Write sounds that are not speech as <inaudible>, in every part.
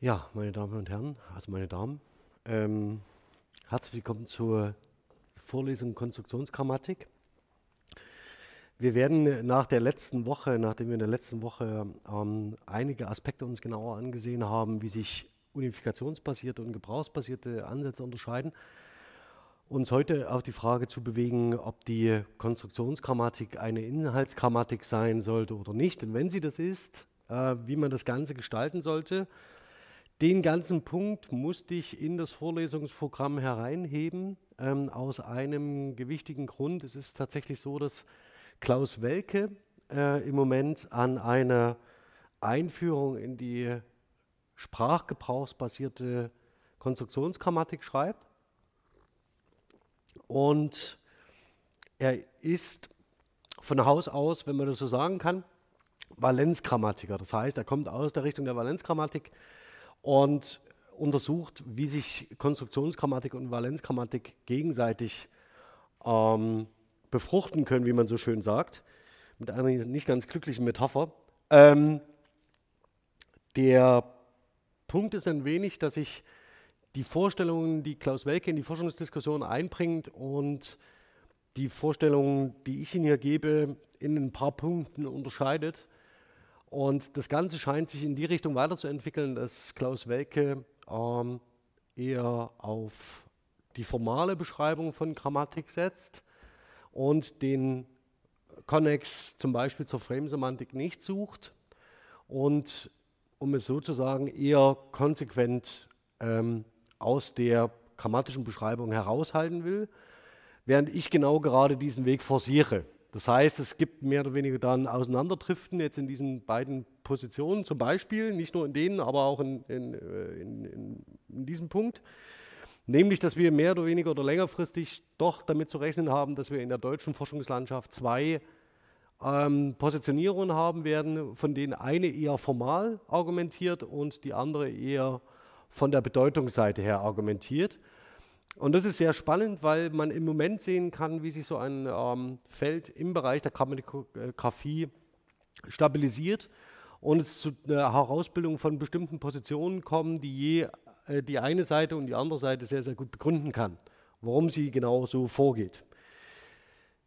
Ja, meine Damen und Herren, also meine Damen, ähm, herzlich willkommen zur Vorlesung Konstruktionsgrammatik. Wir werden nach der letzten Woche, nachdem wir in der letzten Woche ähm, einige Aspekte uns genauer angesehen haben, wie sich unifikationsbasierte und gebrauchsbasierte Ansätze unterscheiden, uns heute auf die Frage zu bewegen, ob die Konstruktionsgrammatik eine Inhaltsgrammatik sein sollte oder nicht. Und wenn sie das ist, äh, wie man das Ganze gestalten sollte. Den ganzen Punkt musste ich in das Vorlesungsprogramm hereinheben, ähm, aus einem gewichtigen Grund. Es ist tatsächlich so, dass Klaus Welke äh, im Moment an einer Einführung in die sprachgebrauchsbasierte Konstruktionsgrammatik schreibt. Und er ist von Haus aus, wenn man das so sagen kann, Valenzgrammatiker. Das heißt, er kommt aus der Richtung der Valenzgrammatik und untersucht, wie sich Konstruktionsgrammatik und Valenzgrammatik gegenseitig ähm, befruchten können, wie man so schön sagt, mit einer nicht ganz glücklichen Metapher. Ähm, der Punkt ist ein wenig, dass ich die Vorstellungen, die Klaus Welke in die Forschungsdiskussion einbringt und die Vorstellungen, die ich Ihnen hier gebe, in ein paar Punkten unterscheidet. Und das Ganze scheint sich in die Richtung weiterzuentwickeln, dass Klaus Welke ähm, eher auf die formale Beschreibung von Grammatik setzt und den Connex zum Beispiel zur Frame-Semantik nicht sucht und, um es sozusagen eher konsequent ähm, aus der grammatischen Beschreibung heraushalten will, während ich genau gerade diesen Weg forciere. Das heißt, es gibt mehr oder weniger dann Auseinanderdriften jetzt in diesen beiden Positionen, zum Beispiel, nicht nur in denen, aber auch in, in, äh, in, in diesem Punkt. Nämlich, dass wir mehr oder weniger oder längerfristig doch damit zu rechnen haben, dass wir in der deutschen Forschungslandschaft zwei ähm, Positionierungen haben werden, von denen eine eher formal argumentiert und die andere eher von der Bedeutungsseite her argumentiert. Und das ist sehr spannend, weil man im Moment sehen kann, wie sich so ein ähm, Feld im Bereich der Grammatikografie stabilisiert und es zu einer Herausbildung von bestimmten Positionen kommen, die je äh, die eine Seite und die andere Seite sehr, sehr gut begründen kann, warum sie genau so vorgeht.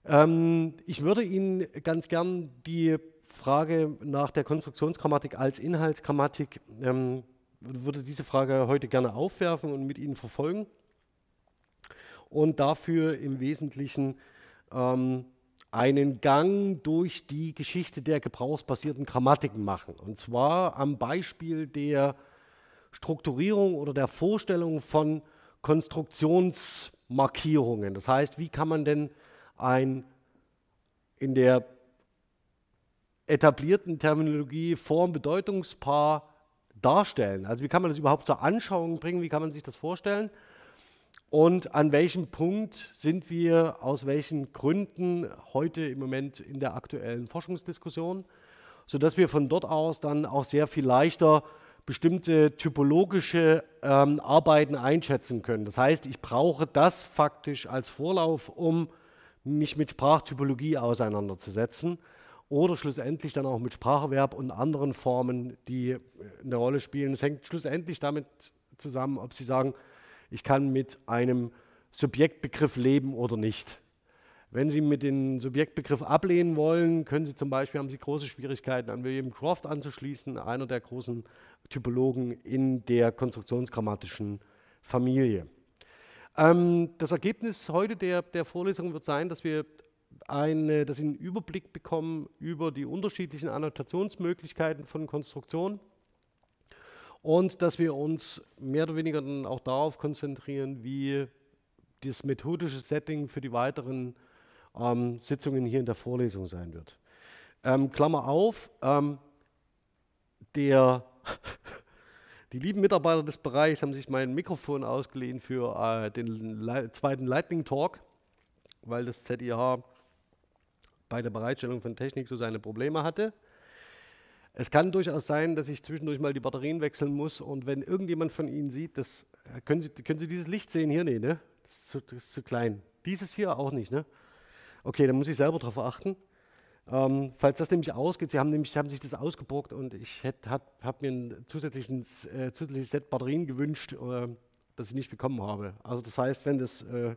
Ähm, ich würde Ihnen ganz gern die Frage nach der Konstruktionsgrammatik als Inhaltsgrammatik, ähm, würde diese Frage heute gerne aufwerfen und mit Ihnen verfolgen und dafür im Wesentlichen ähm, einen Gang durch die Geschichte der gebrauchsbasierten Grammatiken machen. Und zwar am Beispiel der Strukturierung oder der Vorstellung von Konstruktionsmarkierungen. Das heißt, wie kann man denn ein in der etablierten Terminologie Form-Bedeutungspaar darstellen? Also wie kann man das überhaupt zur Anschauung bringen? Wie kann man sich das vorstellen? Und an welchem Punkt sind wir aus welchen Gründen heute im Moment in der aktuellen Forschungsdiskussion, sodass wir von dort aus dann auch sehr viel leichter bestimmte typologische ähm, Arbeiten einschätzen können. Das heißt, ich brauche das faktisch als Vorlauf, um mich mit Sprachtypologie auseinanderzusetzen oder schlussendlich dann auch mit Spracherwerb und anderen Formen, die eine Rolle spielen. Es hängt schlussendlich damit zusammen, ob Sie sagen, ich kann mit einem Subjektbegriff leben oder nicht. Wenn Sie mit dem Subjektbegriff ablehnen wollen, können Sie zum Beispiel, haben Sie große Schwierigkeiten an William Croft anzuschließen, einer der großen Typologen in der konstruktionsgrammatischen Familie. Ähm, das Ergebnis heute der, der Vorlesung wird sein, dass wir eine, dass Sie einen Überblick bekommen über die unterschiedlichen Annotationsmöglichkeiten von Konstruktionen und dass wir uns mehr oder weniger dann auch darauf konzentrieren, wie das methodische Setting für die weiteren ähm, Sitzungen hier in der Vorlesung sein wird. Ähm, Klammer auf, ähm, der, <laughs> die lieben Mitarbeiter des Bereichs haben sich mein Mikrofon ausgeliehen für äh, den Le zweiten Lightning Talk, weil das ZIH bei der Bereitstellung von Technik so seine Probleme hatte. Es kann durchaus sein, dass ich zwischendurch mal die Batterien wechseln muss und wenn irgendjemand von Ihnen sieht, das, können, Sie, können Sie dieses Licht sehen? Hier, nee, ne? Das ist, zu, das ist zu klein. Dieses hier auch nicht, ne? Okay, dann muss ich selber darauf achten. Ähm, falls das nämlich ausgeht, Sie haben nämlich haben sich das ausgeborgt und ich habe hab mir ein zusätzliches, äh, zusätzliches Set Batterien gewünscht, äh, das ich nicht bekommen habe. Also das heißt, wenn das, äh,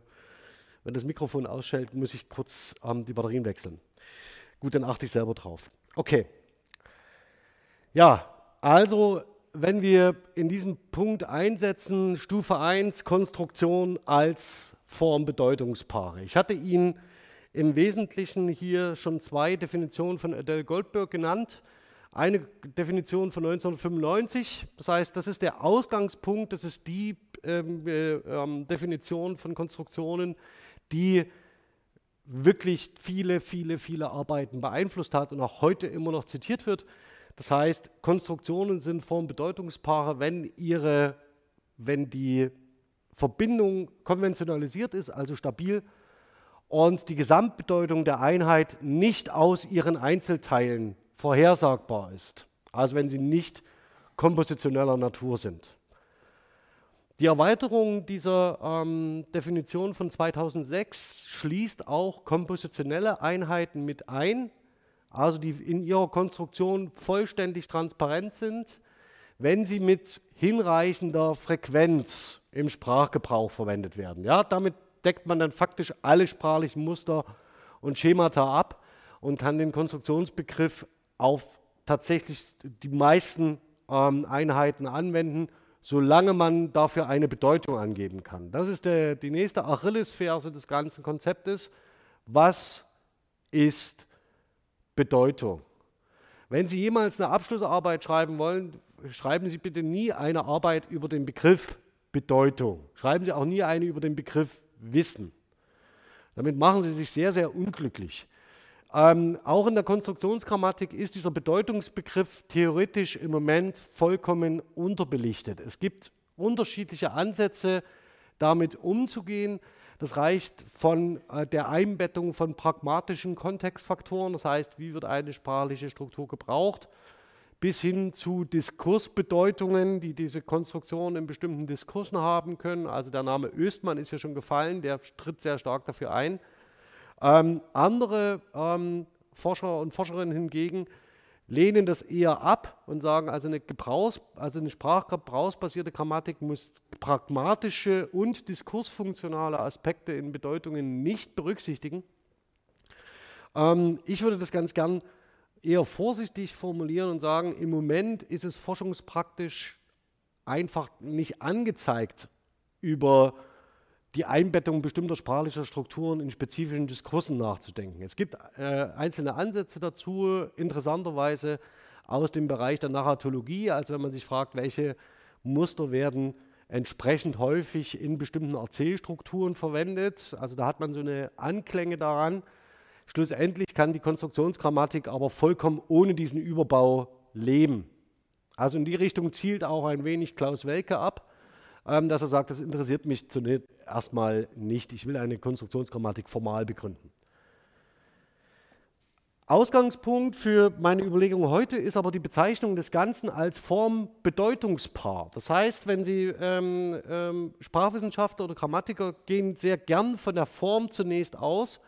wenn das Mikrofon ausschaltet, muss ich kurz ähm, die Batterien wechseln. Gut, dann achte ich selber drauf. Okay. Ja, also wenn wir in diesem Punkt einsetzen, Stufe 1, Konstruktion als Formbedeutungspaare. Ich hatte Ihnen im Wesentlichen hier schon zwei Definitionen von Adele Goldberg genannt. Eine Definition von 1995, das heißt, das ist der Ausgangspunkt, das ist die ähm, äh, ähm, Definition von Konstruktionen, die wirklich viele, viele, viele Arbeiten beeinflusst hat und auch heute immer noch zitiert wird. Das heißt, Konstruktionen sind Formbedeutungspaare, wenn ihre, wenn die Verbindung konventionalisiert ist, also stabil, und die Gesamtbedeutung der Einheit nicht aus ihren Einzelteilen vorhersagbar ist. Also wenn sie nicht kompositioneller Natur sind. Die Erweiterung dieser ähm, Definition von 2006 schließt auch kompositionelle Einheiten mit ein, also die in ihrer Konstruktion vollständig transparent sind, wenn sie mit hinreichender Frequenz im Sprachgebrauch verwendet werden. Ja, damit deckt man dann faktisch alle sprachlichen Muster und Schemata ab und kann den Konstruktionsbegriff auf tatsächlich die meisten ähm, Einheiten anwenden, solange man dafür eine Bedeutung angeben kann. Das ist der, die nächste Achillesferse des ganzen Konzeptes. Was ist Bedeutung? Wenn Sie jemals eine Abschlussarbeit schreiben wollen, schreiben Sie bitte nie eine Arbeit über den Begriff Bedeutung. Schreiben Sie auch nie eine über den Begriff Wissen. Damit machen Sie sich sehr, sehr unglücklich. Ähm, auch in der Konstruktionsgrammatik ist dieser Bedeutungsbegriff theoretisch im Moment vollkommen unterbelichtet. Es gibt unterschiedliche Ansätze, damit umzugehen. Das reicht von äh, der Einbettung von pragmatischen Kontextfaktoren, das heißt, wie wird eine sprachliche Struktur gebraucht, bis hin zu Diskursbedeutungen, die diese Konstruktion in bestimmten Diskursen haben können. Also der Name Östmann ist ja schon gefallen, der tritt sehr stark dafür ein. Ähm, andere ähm, Forscher und Forscherinnen hingegen lehnen das eher ab und sagen, also eine, Gebrauchs-, also eine sprachgebrauchsbasierte Grammatik muss pragmatische und diskursfunktionale Aspekte in Bedeutungen nicht berücksichtigen. Ähm, ich würde das ganz gern eher vorsichtig formulieren und sagen, im Moment ist es forschungspraktisch einfach nicht angezeigt, über die Einbettung bestimmter sprachlicher Strukturen in spezifischen Diskursen nachzudenken. Es gibt äh, einzelne Ansätze dazu, interessanterweise aus dem Bereich der Narratologie, also wenn man sich fragt, welche Muster werden entsprechend häufig in bestimmten Erzählstrukturen verwendet. Also da hat man so eine Anklänge daran. Schlussendlich kann die Konstruktionsgrammatik aber vollkommen ohne diesen Überbau leben. Also in die Richtung zielt auch ein wenig Klaus Welke ab, dass er sagt, das interessiert mich zunächst erstmal nicht. Ich will eine Konstruktionsgrammatik formal begründen. Ausgangspunkt für meine Überlegung heute ist aber die Bezeichnung des Ganzen als Formbedeutungspaar. Das heißt, wenn Sie ähm, ähm, Sprachwissenschaftler oder Grammatiker gehen sehr gern von der Form zunächst aus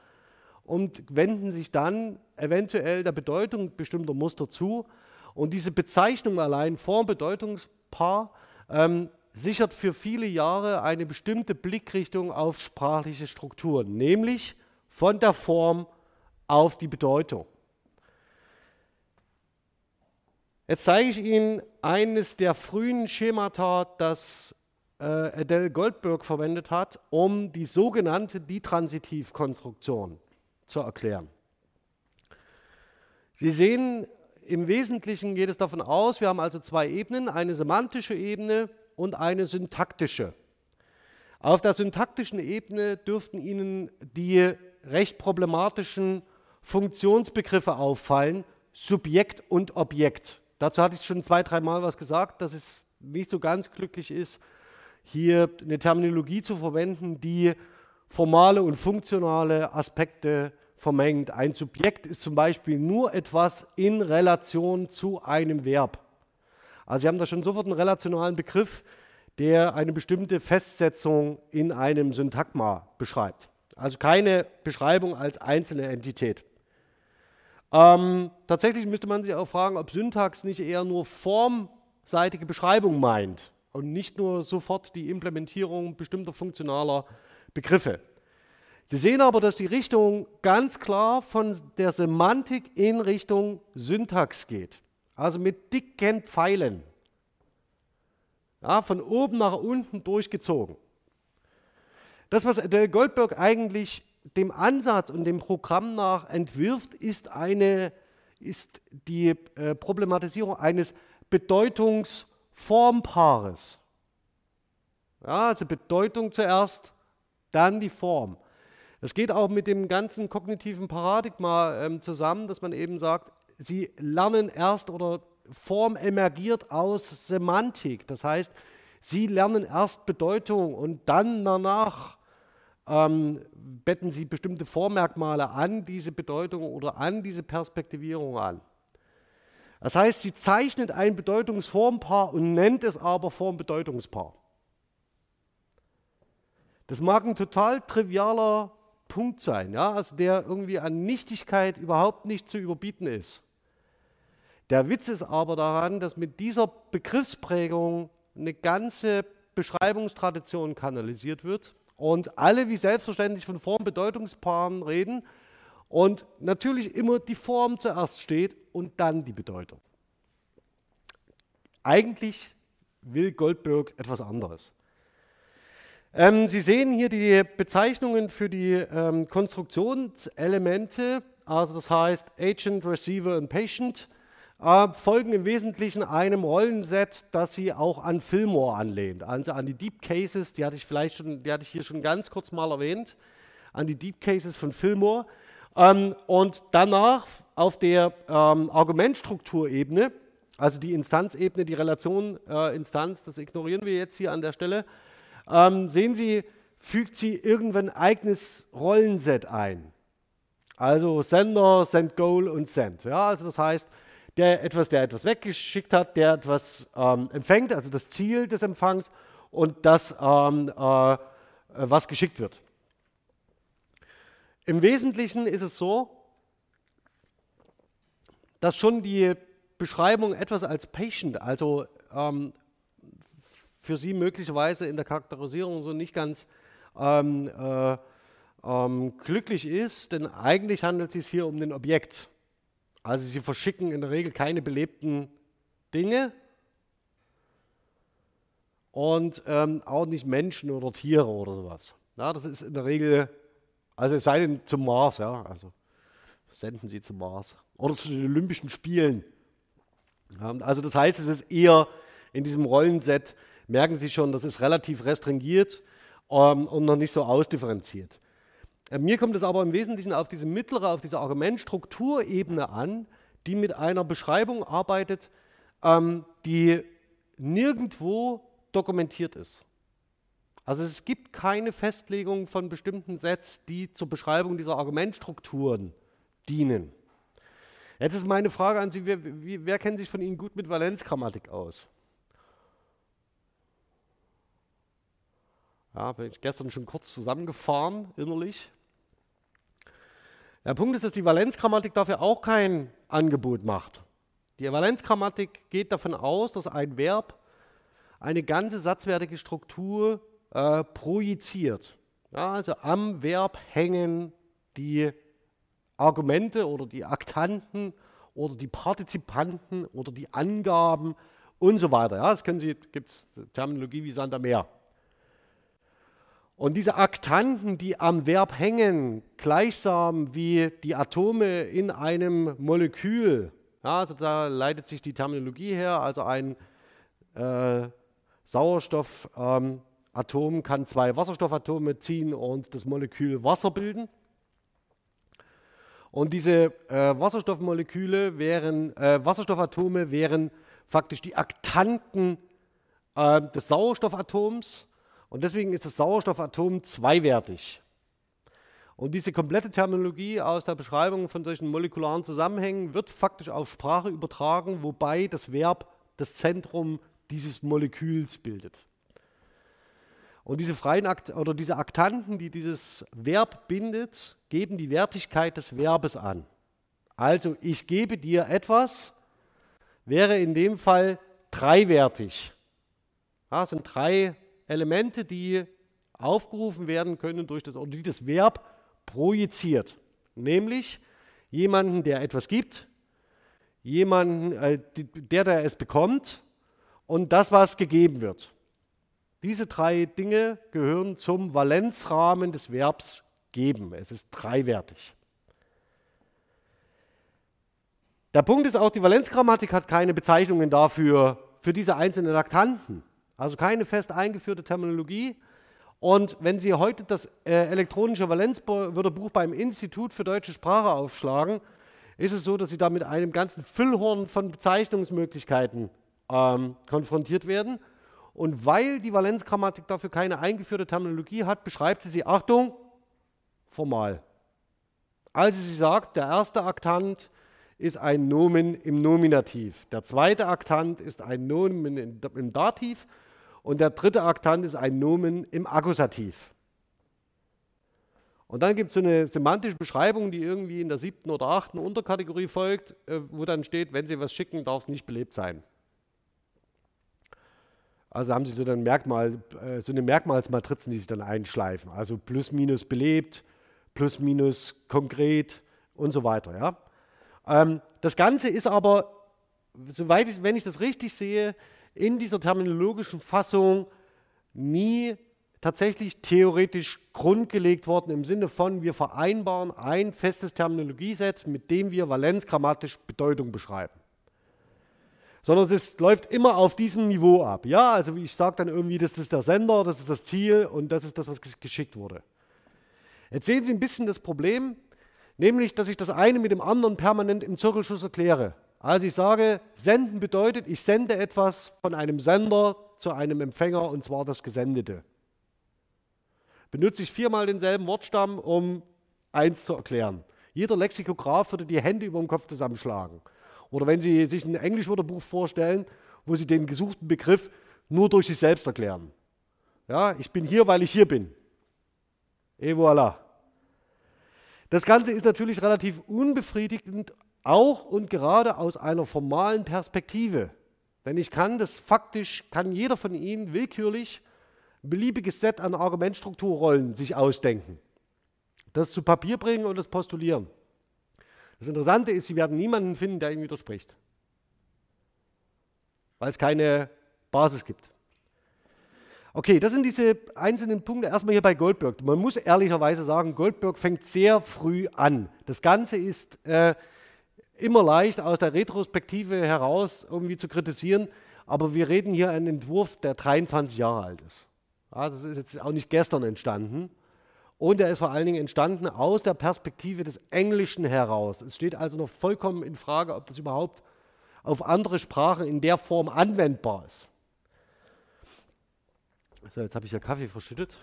und wenden sich dann eventuell der Bedeutung bestimmter Muster zu. Und diese Bezeichnung allein, Formbedeutungspaar, ähm, sichert für viele Jahre eine bestimmte Blickrichtung auf sprachliche Strukturen, nämlich von der Form auf die Bedeutung. Jetzt zeige ich Ihnen eines der frühen Schemata, das äh, Adele Goldberg verwendet hat, um die sogenannte Ditransitivkonstruktion zu erklären. Sie sehen, im Wesentlichen geht es davon aus, wir haben also zwei Ebenen, eine semantische Ebene und eine syntaktische. Auf der syntaktischen Ebene dürften Ihnen die recht problematischen Funktionsbegriffe auffallen, Subjekt und Objekt. Dazu hatte ich schon zwei, dreimal was gesagt, dass es nicht so ganz glücklich ist, hier eine Terminologie zu verwenden, die formale und funktionale Aspekte vermengt. Ein Subjekt ist zum Beispiel nur etwas in Relation zu einem Verb. Also Sie haben da schon sofort einen relationalen Begriff, der eine bestimmte Festsetzung in einem Syntagma beschreibt. Also keine Beschreibung als einzelne Entität. Ähm, tatsächlich müsste man sich auch fragen, ob Syntax nicht eher nur formseitige Beschreibung meint und nicht nur sofort die Implementierung bestimmter funktionaler Begriffe. Sie sehen aber, dass die Richtung ganz klar von der Semantik in Richtung Syntax geht. Also mit dicken Pfeilen. Ja, von oben nach unten durchgezogen. Das, was Adele Goldberg eigentlich dem Ansatz und dem Programm nach entwirft, ist, eine, ist die äh, Problematisierung eines Bedeutungsformpaares. Ja, also Bedeutung zuerst, dann die Form. Das geht auch mit dem ganzen kognitiven Paradigma ähm, zusammen, dass man eben sagt, Sie lernen erst oder Form emergiert aus Semantik. Das heißt, Sie lernen erst Bedeutung und dann danach ähm, betten Sie bestimmte Vormerkmale an diese Bedeutung oder an diese Perspektivierung an. Das heißt, sie zeichnet ein Bedeutungsformpaar und nennt es aber Formbedeutungspaar. Das mag ein total trivialer Punkt sein, ja, also der irgendwie an Nichtigkeit überhaupt nicht zu überbieten ist. Der Witz ist aber daran, dass mit dieser Begriffsprägung eine ganze Beschreibungstradition kanalisiert wird und alle wie selbstverständlich von Formbedeutungspaaren reden und natürlich immer die Form zuerst steht und dann die Bedeutung. Eigentlich will Goldberg etwas anderes. Ähm, Sie sehen hier die Bezeichnungen für die ähm, Konstruktionselemente, also das heißt Agent, Receiver und Patient äh, folgen im Wesentlichen einem Rollenset, das sie auch an Fillmore anlehnt, also an die Deep Cases, die hatte ich vielleicht schon, die hatte ich hier schon ganz kurz mal erwähnt, an die Deep Cases von Fillmore. Ähm, und danach auf der ähm, Argumentstrukturebene, also die Instanzebene, die Relation äh, das ignorieren wir jetzt hier an der Stelle, ähm, sehen Sie, fügt sie irgendwann ein eigenes Rollenset ein. Also Sender, Send Goal und Send. Ja, also das heißt, der etwas, der etwas weggeschickt hat, der etwas ähm, empfängt, also das Ziel des Empfangs und das, ähm, äh, was geschickt wird. Im Wesentlichen ist es so, dass schon die Beschreibung etwas als Patient, also ähm, für Sie möglicherweise in der Charakterisierung so nicht ganz ähm, äh, ähm, glücklich ist, denn eigentlich handelt es sich hier um ein Objekt. Also sie verschicken in der Regel keine belebten Dinge und ähm, auch nicht Menschen oder Tiere oder sowas. Ja, das ist in der Regel, also es sei denn zum Mars, ja, also senden sie zum Mars oder zu den Olympischen Spielen. Ja, also das heißt, es ist eher in diesem Rollenset, merken Sie schon, das ist relativ restringiert ähm, und noch nicht so ausdifferenziert. Äh, mir kommt es aber im Wesentlichen auf diese mittlere, auf diese Argumentstrukturebene an, die mit einer Beschreibung arbeitet, ähm, die nirgendwo dokumentiert ist. Also es gibt keine Festlegung von bestimmten Sets, die zur Beschreibung dieser Argumentstrukturen dienen. Jetzt ist meine Frage an Sie, wer, wer kennt sich von Ihnen gut mit Valenzgrammatik aus? Ja, bin ich gestern schon kurz zusammengefahren, innerlich. Der Punkt ist, dass die Valenzgrammatik dafür auch kein Angebot macht. Die Valenzgrammatik geht davon aus, dass ein Verb eine ganze satzwertige Struktur äh, projiziert. Ja, also am Verb hängen die Argumente oder die Aktanten oder die Partizipanten oder die Angaben und so weiter. Ja, das können Sie, gibt es Terminologie wie Sand am Meer. Und diese Aktanten, die am Verb hängen, gleichsam wie die Atome in einem Molekül, ja, also da leitet sich die Terminologie her, also ein äh, Sauerstoffatom ähm, kann zwei Wasserstoffatome ziehen und das Molekül Wasser bilden. Und diese äh, Wasserstoffmoleküle wären, äh, Wasserstoffatome wären faktisch die Aktanten äh, des Sauerstoffatoms und deswegen ist das Sauerstoffatom zweiwertig. Und diese komplette Terminologie aus der Beschreibung von solchen molekularen Zusammenhängen wird faktisch auf Sprache übertragen, wobei das Verb das Zentrum dieses Moleküls bildet. Und diese freien Akt oder diese Aktanten, die dieses Verb bindet, geben die Wertigkeit des Verbes an. Also ich gebe dir etwas, wäre in dem Fall dreiwertig. Das sind drei Elemente, die aufgerufen werden können durch das, oder die das Verb projiziert. Nämlich jemanden, der etwas gibt, jemanden, äh, der, der es bekommt und das, was gegeben wird. Diese drei Dinge gehören zum Valenzrahmen des Verbs geben. Es ist dreiwertig. Der Punkt ist auch, die Valenzgrammatik hat keine Bezeichnungen dafür, für diese einzelnen Aktanten. Also keine fest eingeführte Terminologie. Und wenn Sie heute das äh, elektronische Valenzwörterbuch beim Institut für deutsche Sprache aufschlagen, ist es so, dass Sie da mit einem ganzen Füllhorn von Bezeichnungsmöglichkeiten ähm, konfrontiert werden. Und weil die Valenzgrammatik dafür keine eingeführte Terminologie hat, beschreibt sie sie, Achtung, formal. Also sie sagt, der erste Aktant ist ein Nomen im Nominativ, der zweite Aktant ist ein Nomen im Dativ und der dritte Aktant ist ein Nomen im Akkusativ. Und dann gibt es so eine semantische Beschreibung, die irgendwie in der siebten oder achten Unterkategorie folgt, äh, wo dann steht, wenn Sie was schicken, darf es nicht belebt sein. Also haben Sie so, ein Merkmal, äh, so eine Merkmalsmatrizen, die sich dann einschleifen. Also plus, minus belebt, plus, minus konkret und so weiter. Ja? Ähm, das Ganze ist aber, soweit ich, wenn ich das richtig sehe, in dieser terminologischen Fassung nie tatsächlich theoretisch grundgelegt worden im Sinne von, wir vereinbaren ein festes Terminologieset, mit dem wir valenzgrammatisch Bedeutung beschreiben. Sondern es läuft immer auf diesem Niveau ab. Ja, also ich sage dann irgendwie, das ist der Sender, das ist das Ziel und das ist das, was geschickt wurde. Jetzt sehen Sie ein bisschen das Problem, nämlich, dass ich das eine mit dem anderen permanent im Zirkelschuss erkläre. Also ich sage, senden bedeutet, ich sende etwas von einem Sender zu einem Empfänger und zwar das Gesendete. Benutze ich viermal denselben Wortstamm, um eins zu erklären. Jeder Lexikograph würde die Hände über dem Kopf zusammenschlagen. Oder wenn Sie sich ein Englischwörterbuch vorstellen, wo Sie den gesuchten Begriff nur durch sich selbst erklären. Ja, ich bin hier, weil ich hier bin. Et voilà. Das Ganze ist natürlich relativ unbefriedigend auch und gerade aus einer formalen Perspektive. Denn ich kann das faktisch, kann jeder von Ihnen willkürlich ein beliebiges Set an Argumentstrukturrollen sich ausdenken. Das zu Papier bringen und das postulieren. Das Interessante ist, Sie werden niemanden finden, der Ihnen widerspricht. Weil es keine Basis gibt. Okay, das sind diese einzelnen Punkte. Erstmal hier bei Goldberg. Man muss ehrlicherweise sagen, Goldberg fängt sehr früh an. Das Ganze ist äh, immer leicht aus der Retrospektive heraus irgendwie zu kritisieren, aber wir reden hier einen Entwurf, der 23 Jahre alt ist. Ja, das ist jetzt auch nicht gestern entstanden. Und er ist vor allen Dingen entstanden aus der Perspektive des Englischen heraus. Es steht also noch vollkommen in Frage, ob das überhaupt auf andere Sprachen in der Form anwendbar ist. So, jetzt habe ich ja Kaffee verschüttet.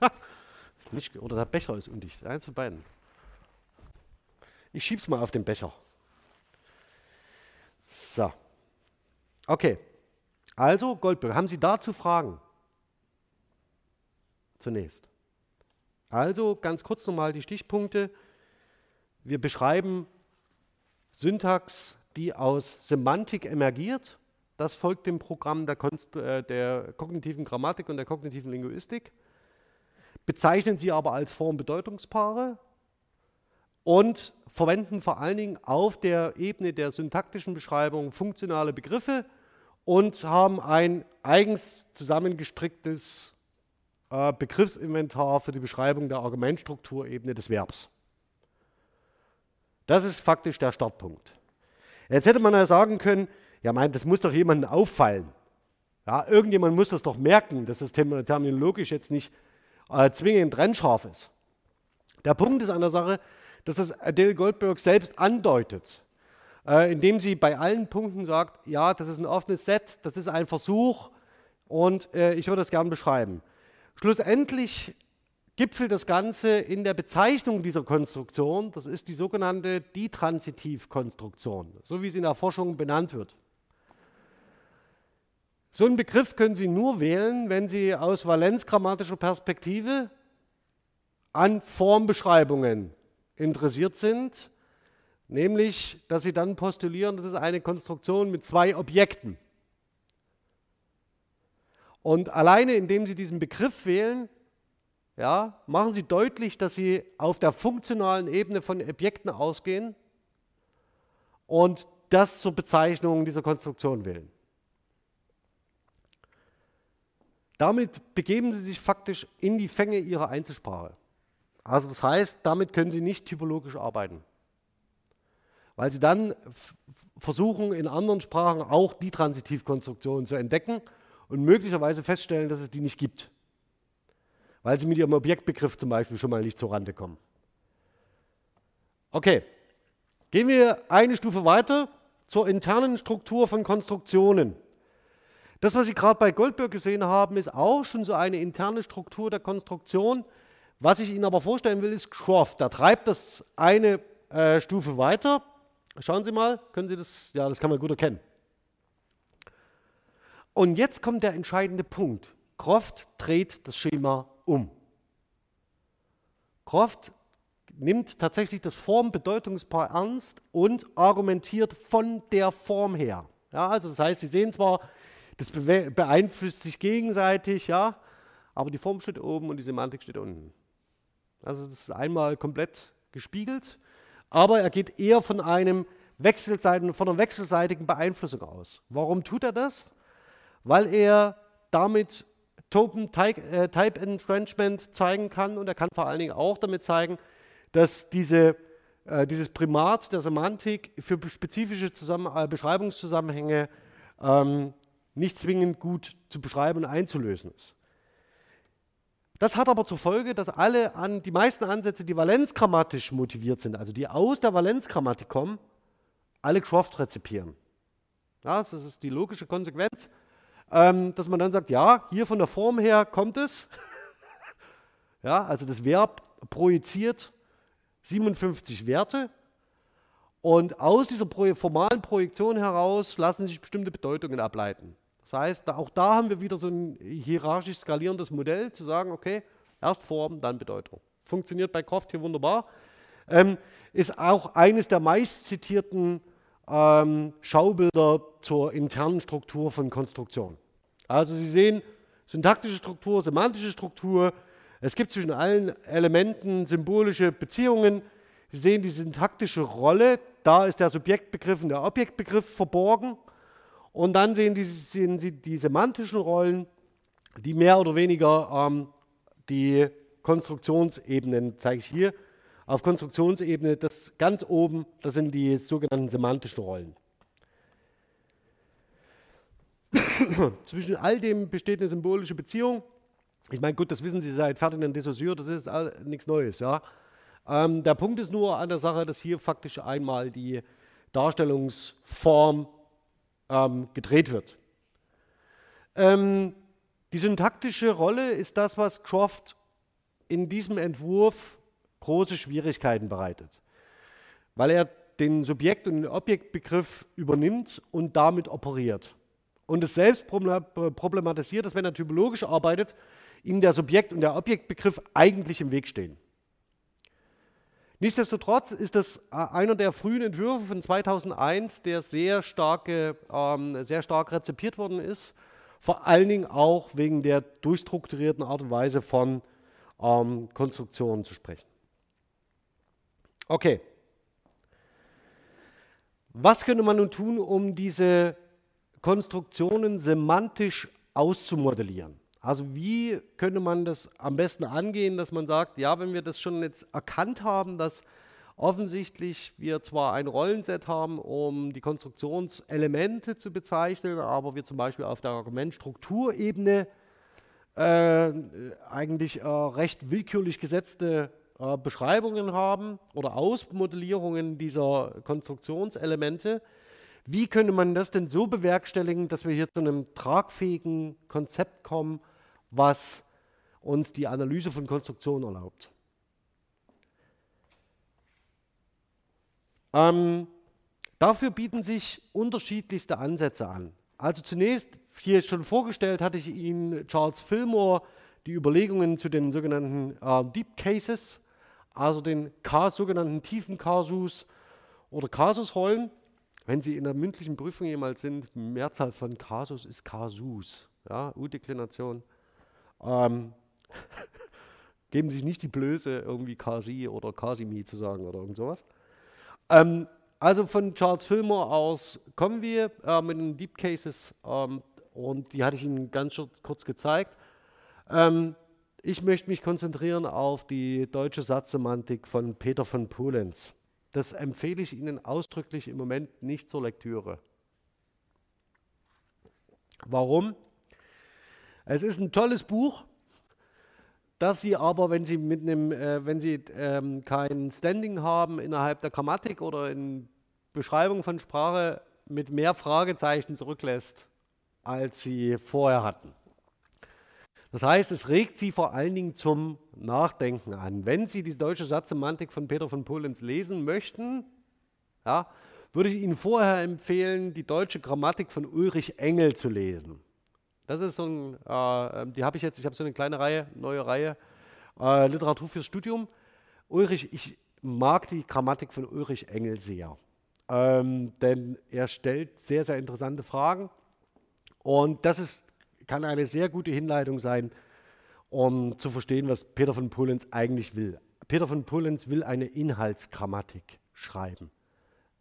<laughs> oder der Becher ist undicht. Eins von beiden. Ich schiebe es mal auf den Becher. So. Okay. Also, Goldberg, haben Sie dazu Fragen? Zunächst. Also, ganz kurz nochmal die Stichpunkte. Wir beschreiben Syntax, die aus Semantik emergiert. Das folgt dem Programm der, äh, der kognitiven Grammatik und der kognitiven Linguistik. Bezeichnen sie aber als Form-Bedeutungspaare und verwenden vor allen Dingen auf der Ebene der syntaktischen Beschreibung funktionale Begriffe und haben ein eigens zusammengestricktes äh, Begriffsinventar für die Beschreibung der Argumentstrukturebene des Verbs. Das ist faktisch der Startpunkt. Jetzt hätte man ja sagen können, ja, mein, das muss doch jemandem auffallen. Ja, irgendjemand muss das doch merken, dass das terminologisch jetzt nicht äh, zwingend trennscharf ist. Der Punkt ist an der Sache, dass das Adele Goldberg selbst andeutet, äh, indem sie bei allen Punkten sagt, ja, das ist ein offenes Set, das ist ein Versuch und äh, ich würde das gern beschreiben. Schlussendlich gipfelt das Ganze in der Bezeichnung dieser Konstruktion, das ist die sogenannte Ditransitivkonstruktion, so wie sie in der Forschung benannt wird. So einen Begriff können Sie nur wählen, wenn Sie aus valenzgrammatischer Perspektive an Formbeschreibungen interessiert sind, Nämlich, dass Sie dann postulieren, das ist eine Konstruktion mit zwei Objekten. Und alleine indem Sie diesen Begriff wählen, ja, machen Sie deutlich, dass Sie auf der funktionalen Ebene von Objekten ausgehen und das zur Bezeichnung dieser Konstruktion wählen. Damit begeben Sie sich faktisch in die Fänge Ihrer Einzelsprache. Also das heißt, damit können Sie nicht typologisch arbeiten, weil Sie dann versuchen, in anderen Sprachen auch die Transitivkonstruktion zu entdecken und möglicherweise feststellen, dass es die nicht gibt, weil Sie mit Ihrem Objektbegriff zum Beispiel schon mal nicht zur Rande kommen. Okay, gehen wir eine Stufe weiter zur internen Struktur von Konstruktionen. Das, was Sie gerade bei Goldberg gesehen haben, ist auch schon so eine interne Struktur der Konstruktion. Was ich Ihnen aber vorstellen will, ist Croft. Da treibt das eine äh, Stufe weiter. Schauen Sie mal, können Sie das, ja, das kann man gut erkennen. Und jetzt kommt der entscheidende Punkt. Croft dreht das Schema um. Croft nimmt tatsächlich das Formbedeutungspaar ernst und argumentiert von der Form her. Ja, also das heißt, Sie sehen zwar, das beeinflusst sich gegenseitig, ja, aber die Form steht oben und die Semantik steht unten. Also das ist einmal komplett gespiegelt, aber er geht eher von einem wechselseitigen, von einer wechselseitigen Beeinflussung aus. Warum tut er das? Weil er damit Token äh, Type Entrenchment zeigen kann und er kann vor allen Dingen auch damit zeigen, dass diese, äh, dieses Primat der Semantik für spezifische Zusammen äh, Beschreibungszusammenhänge ähm, nicht zwingend gut zu beschreiben und einzulösen ist. Das hat aber zur Folge, dass alle an, die meisten Ansätze, die valenzgrammatisch motiviert sind, also die aus der Valenzgrammatik kommen, alle Croft rezipieren. Ja, das ist die logische Konsequenz, ähm, dass man dann sagt, ja, hier von der Form her kommt es. <laughs> ja, also das Verb projiziert 57 Werte und aus dieser formalen Projektion heraus lassen sich bestimmte Bedeutungen ableiten. Das heißt, auch da haben wir wieder so ein hierarchisch skalierendes Modell, zu sagen, okay, erst Form, dann Bedeutung. Funktioniert bei Croft hier wunderbar. Ähm, ist auch eines der meistzitierten ähm, Schaubilder zur internen Struktur von Konstruktion. Also Sie sehen syntaktische Struktur, semantische Struktur. Es gibt zwischen allen Elementen symbolische Beziehungen. Sie sehen die syntaktische Rolle. Da ist der Subjektbegriff und der Objektbegriff verborgen. Und dann sehen, die, sehen Sie die semantischen Rollen, die mehr oder weniger ähm, die Konstruktionsebenen, zeige ich hier, auf Konstruktionsebene, das ganz oben, das sind die sogenannten semantischen Rollen. <coughs> Zwischen all dem besteht eine symbolische Beziehung. Ich meine, gut, das wissen Sie seit Ferdinand de Saussure, das ist nichts Neues. Ja? Ähm, der Punkt ist nur an der Sache, dass hier faktisch einmal die Darstellungsform ähm, gedreht wird. Ähm, die syntaktische Rolle ist das, was Croft in diesem Entwurf große Schwierigkeiten bereitet, weil er den Subjekt- und den Objektbegriff übernimmt und damit operiert. Und es selbst problematisiert, dass wenn er typologisch arbeitet, ihm der Subjekt- und der Objektbegriff eigentlich im Weg stehen. Nichtsdestotrotz ist das äh, einer der frühen Entwürfe von 2001, der sehr stark, ähm, sehr stark rezipiert worden ist, vor allen Dingen auch wegen der durchstrukturierten Art und Weise von ähm, Konstruktionen zu sprechen. Okay. Was könnte man nun tun, um diese Konstruktionen semantisch auszumodellieren? Also wie könnte man das am besten angehen, dass man sagt, ja, wenn wir das schon jetzt erkannt haben, dass offensichtlich wir zwar ein Rollenset haben, um die Konstruktionselemente zu bezeichnen, aber wir zum Beispiel auf der Argumentstrukturebene äh, eigentlich äh, recht willkürlich gesetzte äh, Beschreibungen haben oder Ausmodellierungen dieser Konstruktionselemente. Wie könnte man das denn so bewerkstelligen, dass wir hier zu einem tragfähigen Konzept kommen, was uns die Analyse von Konstruktionen erlaubt. Ähm, dafür bieten sich unterschiedlichste Ansätze an. Also zunächst, hier schon vorgestellt, hatte ich Ihnen Charles Fillmore die Überlegungen zu den sogenannten äh, Deep Cases, also den K, sogenannten tiefen Kasus oder Kasusrollen. Wenn Sie in der mündlichen Prüfung jemals sind, Mehrzahl von Kasus ist Kasus, ja, U-Deklination. Ähm, geben sich nicht die Blöße, irgendwie Kasi oder Kasimi zu sagen oder irgend sowas. Ähm, also von Charles Fillmore aus kommen wir äh, mit den Deep Cases ähm, und die hatte ich Ihnen ganz kurz gezeigt. Ähm, ich möchte mich konzentrieren auf die deutsche Satzsemantik von Peter von Polenz. Das empfehle ich Ihnen ausdrücklich im Moment nicht zur Lektüre. Warum? Es ist ein tolles Buch, das Sie aber, wenn Sie, mit einem, äh, wenn Sie ähm, kein Standing haben innerhalb der Grammatik oder in Beschreibung von Sprache, mit mehr Fragezeichen zurücklässt, als Sie vorher hatten. Das heißt, es regt Sie vor allen Dingen zum Nachdenken an. Wenn Sie die deutsche Satzsemantik von Peter von Polenz lesen möchten, ja, würde ich Ihnen vorher empfehlen, die deutsche Grammatik von Ulrich Engel zu lesen. Das ist so ein, äh, ähm, die habe ich jetzt, ich habe so eine kleine Reihe, neue Reihe, äh, Literatur fürs Studium. Ulrich, ich mag die Grammatik von Ulrich Engel sehr, ähm, denn er stellt sehr, sehr interessante Fragen und das ist, kann eine sehr gute Hinleitung sein, um zu verstehen, was Peter von Polenz eigentlich will. Peter von Polenz will eine Inhaltsgrammatik schreiben.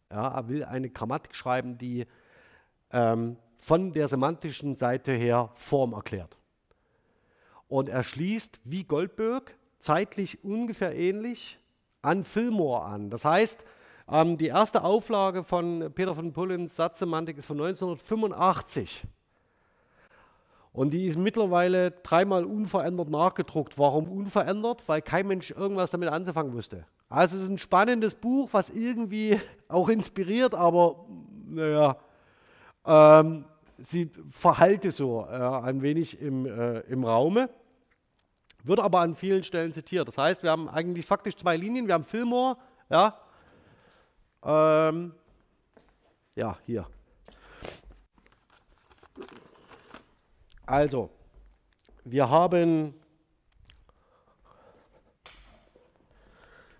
Ja, er will eine Grammatik schreiben, die ähm, von der semantischen Seite her Form erklärt. Und er schließt wie Goldberg zeitlich ungefähr ähnlich an Fillmore an. Das heißt, ähm, die erste Auflage von Peter von Pullens Satzsemantik ist von 1985. Und die ist mittlerweile dreimal unverändert nachgedruckt. Warum unverändert? Weil kein Mensch irgendwas damit anzufangen wusste. Also es ist ein spannendes Buch, was irgendwie <laughs> auch inspiriert, aber naja, ähm, sie verhalte so äh, ein wenig im, äh, im Raume, wird aber an vielen Stellen zitiert. Das heißt, wir haben eigentlich faktisch zwei Linien. Wir haben Fillmore, ja, ähm, ja, hier. Also, wir haben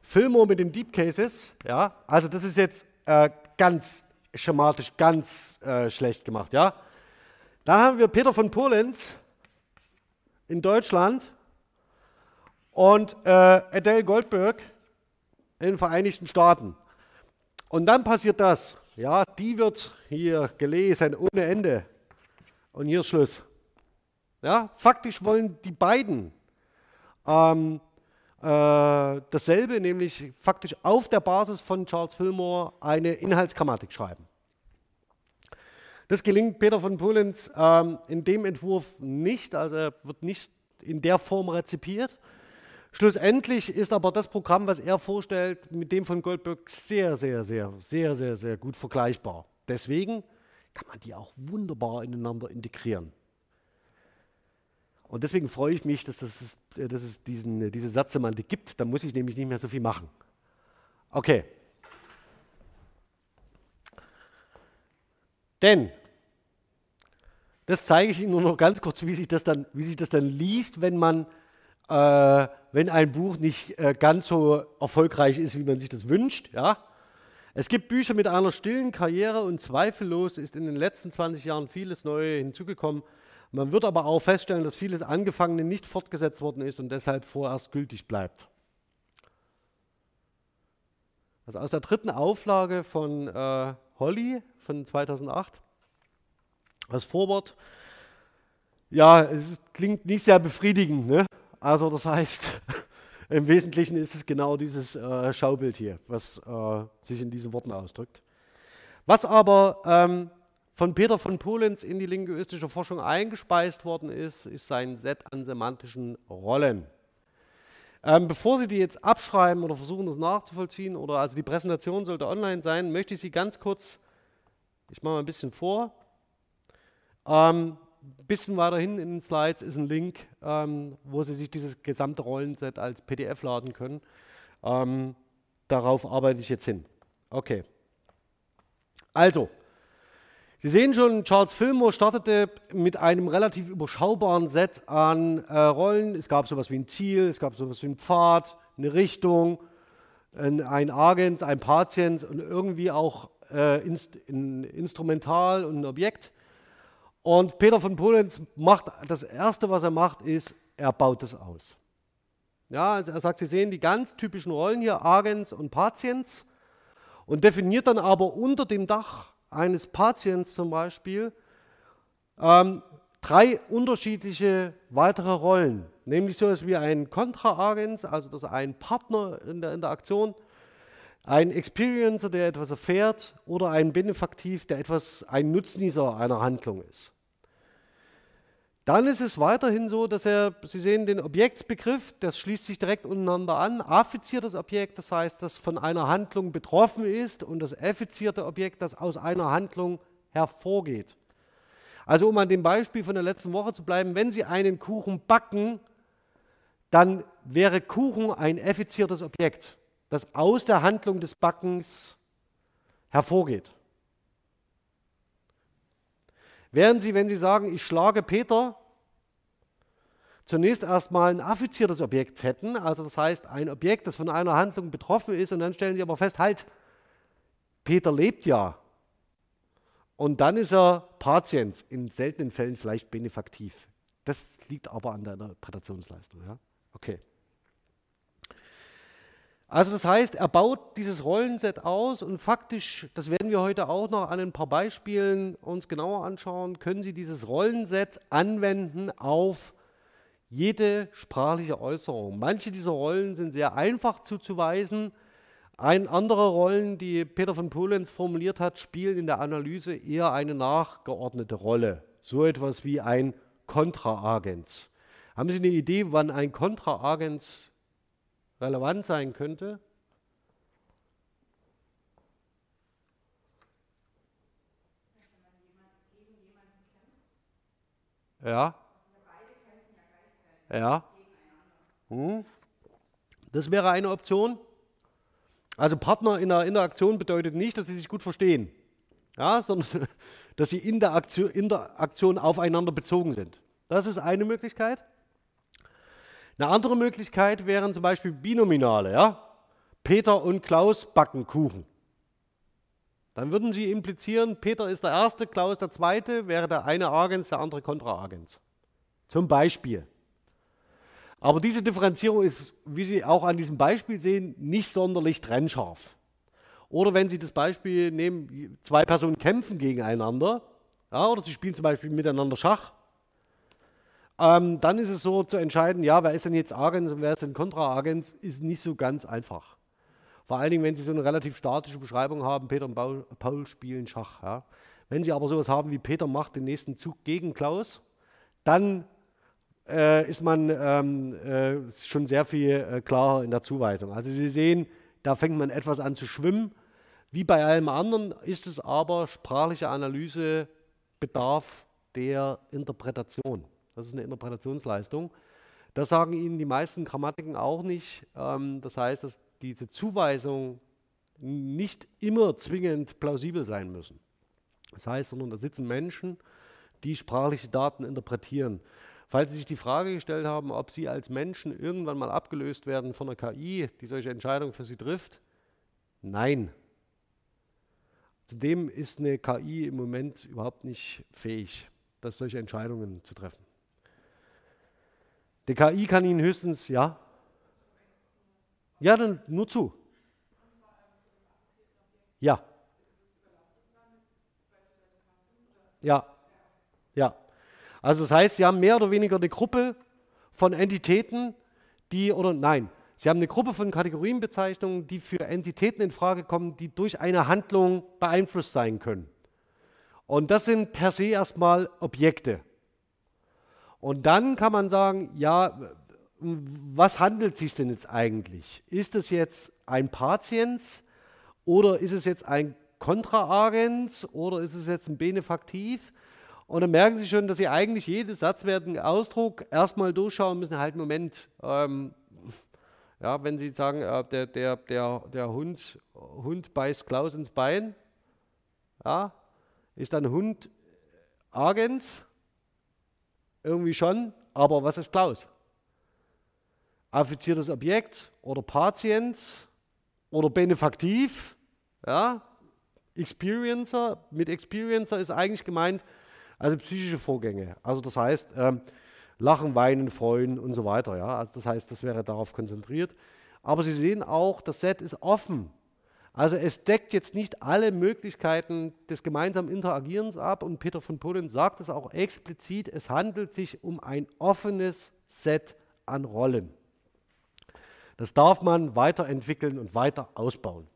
Fillmore mit den Deep Cases, ja, also das ist jetzt äh, ganz schematisch ganz äh, schlecht gemacht. Ja? Dann haben wir Peter von Polenz in Deutschland und äh, Adele Goldberg in den Vereinigten Staaten. Und dann passiert das. Ja, die wird hier gelesen ohne Ende. Und hier ist Schluss. Ja, faktisch wollen die beiden ähm, äh, dasselbe, nämlich faktisch auf der Basis von Charles Fillmore eine Inhaltsgrammatik schreiben. Das gelingt Peter von Polenz ähm, in dem Entwurf nicht, also er wird nicht in der Form rezipiert. Schlussendlich ist aber das Programm, was er vorstellt, mit dem von Goldberg sehr, sehr, sehr, sehr, sehr, sehr gut vergleichbar. Deswegen kann man die auch wunderbar ineinander integrieren. Und deswegen freue ich mich, dass, das, äh, dass es diesen, äh, diese Satzsemantik gibt. Da muss ich nämlich nicht mehr so viel machen. Okay. Denn, das zeige ich Ihnen nur noch ganz kurz, wie sich das dann, wie sich das dann liest, wenn, man, äh, wenn ein Buch nicht äh, ganz so erfolgreich ist, wie man sich das wünscht. Ja? Es gibt Bücher mit einer stillen Karriere und zweifellos ist in den letzten 20 Jahren vieles Neue hinzugekommen. Man wird aber auch feststellen, dass vieles Angefangene nicht fortgesetzt worden ist und deshalb vorerst gültig bleibt. Also aus der dritten Auflage von äh, Holly von 2008, das Vorwort, ja, es klingt nicht sehr befriedigend. Ne? Also das heißt, <laughs> im Wesentlichen ist es genau dieses äh, Schaubild hier, was äh, sich in diesen Worten ausdrückt. Was aber ähm, von Peter von Polenz in die linguistische Forschung eingespeist worden ist, ist sein Set an semantischen Rollen. Ähm, bevor Sie die jetzt abschreiben oder versuchen, das nachzuvollziehen, oder also die Präsentation sollte online sein, möchte ich Sie ganz kurz, ich mache mal ein bisschen vor. Ähm, ein bisschen weiter hinten in den Slides ist ein Link, ähm, wo Sie sich dieses gesamte Rollenset als PDF laden können. Ähm, darauf arbeite ich jetzt hin. Okay. Also, Sie sehen schon, Charles Fillmore startete mit einem relativ überschaubaren Set an äh, Rollen. Es gab sowas wie ein Ziel, es gab sowas wie ein Pfad, eine Richtung, ein, ein Agens, ein Patiens und irgendwie auch äh, inst, ein Instrumental und ein Objekt. Und Peter von Polenz macht das Erste, was er macht, ist, er baut es aus. Ja, also er sagt, Sie sehen die ganz typischen Rollen hier, Agens und Patiens, und definiert dann aber unter dem Dach eines Patients zum Beispiel ähm, drei unterschiedliche weitere Rollen, nämlich so etwas wie ein Kontraagens, also dass ein Partner in der Interaktion, ein Experiencer, der etwas erfährt, oder ein Benefaktiv, der etwas ein Nutznießer einer Handlung ist. Dann ist es weiterhin so, dass er, Sie sehen den Objektsbegriff, das schließt sich direkt untereinander an. Affiziertes Objekt, das heißt, das von einer Handlung betroffen ist und das affizierte Objekt, das aus einer Handlung hervorgeht. Also um an dem Beispiel von der letzten Woche zu bleiben, wenn Sie einen Kuchen backen, dann wäre Kuchen ein affiziertes Objekt, das aus der Handlung des Backens hervorgeht. Während Sie, wenn Sie sagen, ich schlage Peter, zunächst erstmal ein affiziertes Objekt hätten, also das heißt ein Objekt, das von einer Handlung betroffen ist, und dann stellen Sie aber fest, halt, Peter lebt ja. Und dann ist er Patient, in seltenen Fällen vielleicht benefaktiv. Das liegt aber an der Interpretationsleistung. Ja? Okay. Also das heißt, er baut dieses Rollenset aus und faktisch, das werden wir heute auch noch an ein paar Beispielen uns genauer anschauen, können Sie dieses Rollenset anwenden auf jede sprachliche Äußerung. Manche dieser Rollen sind sehr einfach zuzuweisen. Ein andere Rollen, die Peter von Polenz formuliert hat, spielen in der Analyse eher eine nachgeordnete Rolle. So etwas wie ein Kontraagens. Haben Sie eine Idee, wann ein Kontraagens relevant sein könnte. Ja. Ja. Hm. Das wäre eine Option. Also Partner in der Interaktion bedeutet nicht, dass sie sich gut verstehen, ja, sondern <laughs> dass sie in der, Aktion, in der Aktion aufeinander bezogen sind. Das ist eine Möglichkeit. Eine andere Möglichkeit wären zum Beispiel Binominale. Ja? Peter und Klaus backen Kuchen. Dann würden Sie implizieren, Peter ist der Erste, Klaus der Zweite, wäre der eine Agens, der andere Kontraagens. Zum Beispiel. Aber diese Differenzierung ist, wie Sie auch an diesem Beispiel sehen, nicht sonderlich trennscharf. Oder wenn Sie das Beispiel nehmen, zwei Personen kämpfen gegeneinander, ja, oder sie spielen zum Beispiel miteinander Schach, ähm, dann ist es so zu entscheiden, ja, wer ist denn jetzt Agens und wer ist denn Kontraagens, ist nicht so ganz einfach. Vor allen Dingen, wenn Sie so eine relativ statische Beschreibung haben, Peter und Paul, spielen Schach. Ja. Wenn Sie aber sowas haben wie Peter macht den nächsten Zug gegen Klaus, dann äh, ist man ähm, äh, schon sehr viel äh, klarer in der Zuweisung. Also Sie sehen, da fängt man etwas an zu schwimmen. Wie bei allem anderen ist es aber sprachliche Analyse bedarf der Interpretation. Das ist eine Interpretationsleistung. Das sagen Ihnen die meisten Grammatiken auch nicht. Ähm, das heißt, dass diese Zuweisungen nicht immer zwingend plausibel sein müssen. Das heißt, sondern da sitzen Menschen, die sprachliche Daten interpretieren. Falls Sie sich die Frage gestellt haben, ob Sie als Menschen irgendwann mal abgelöst werden von einer KI, die solche Entscheidungen für Sie trifft, nein. Zudem ist eine KI im Moment überhaupt nicht fähig, das solche Entscheidungen zu treffen. Die KI kann Ihnen höchstens, ja? Ja, dann nur zu. Ja. Ja. Ja. Also das heißt, Sie haben mehr oder weniger eine Gruppe von Entitäten, die, oder nein, Sie haben eine Gruppe von Kategorienbezeichnungen, die für Entitäten in Frage kommen, die durch eine Handlung beeinflusst sein können. Und das sind per se erstmal Objekte. Und dann kann man sagen, ja, was handelt sich denn jetzt eigentlich? Ist es jetzt ein Patiens oder ist es jetzt ein Kontraagens oder ist es jetzt ein Benefaktiv? Und dann merken Sie schon, dass Sie eigentlich jeden satzwertigen Ausdruck erstmal durchschauen müssen. Halt, Moment, ähm, ja, wenn Sie sagen, äh, der, der, der, der Hund, Hund beißt Klaus ins Bein, ja, ist dann Hund Agens irgendwie schon, aber was ist Klaus? Affiziertes Objekt oder Patient oder benefaktiv. Ja, Experiencer, mit Experiencer ist eigentlich gemeint, also psychische Vorgänge. Also das heißt, ähm, Lachen, Weinen, Freuen und so weiter. Ja? Also das heißt, das wäre darauf konzentriert. Aber Sie sehen auch, das Set ist offen. Also es deckt jetzt nicht alle Möglichkeiten des gemeinsamen Interagierens ab und Peter von Pullen sagt es auch explizit, es handelt sich um ein offenes Set an Rollen. Das darf man weiterentwickeln und weiter ausbauen.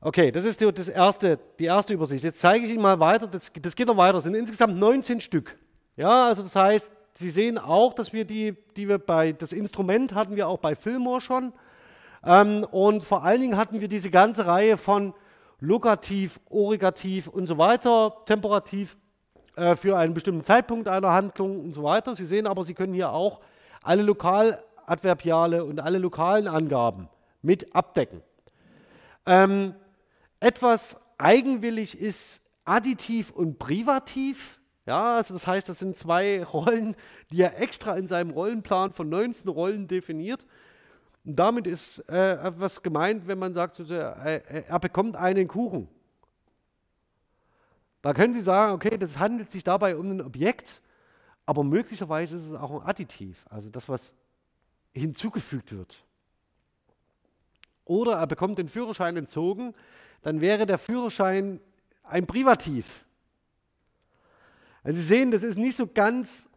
Okay, das ist die, das erste, die erste Übersicht. Jetzt zeige ich Ihnen mal weiter, das, das geht noch weiter, es sind insgesamt 19 Stück. Ja, also das heißt, Sie sehen auch, dass wir die, die wir bei, das Instrument hatten wir auch bei Fillmore schon. Ähm, und vor allen Dingen hatten wir diese ganze Reihe von Lokativ, Origativ und so weiter, Temperativ äh, für einen bestimmten Zeitpunkt einer Handlung und so weiter. Sie sehen aber, Sie können hier auch alle Lokaladverbiale und alle lokalen Angaben mit abdecken. Ähm, etwas eigenwillig ist Additiv und Privativ. Ja, also das heißt, das sind zwei <laughs> Rollen, die er extra in seinem Rollenplan von 19 Rollen definiert. Und damit ist äh, etwas gemeint, wenn man sagt, äh, äh, er bekommt einen Kuchen. Da können Sie sagen, okay, das handelt sich dabei um ein Objekt, aber möglicherweise ist es auch ein Additiv, also das, was hinzugefügt wird. Oder er bekommt den Führerschein entzogen, dann wäre der Führerschein ein Privativ. Also Sie sehen, das ist nicht so ganz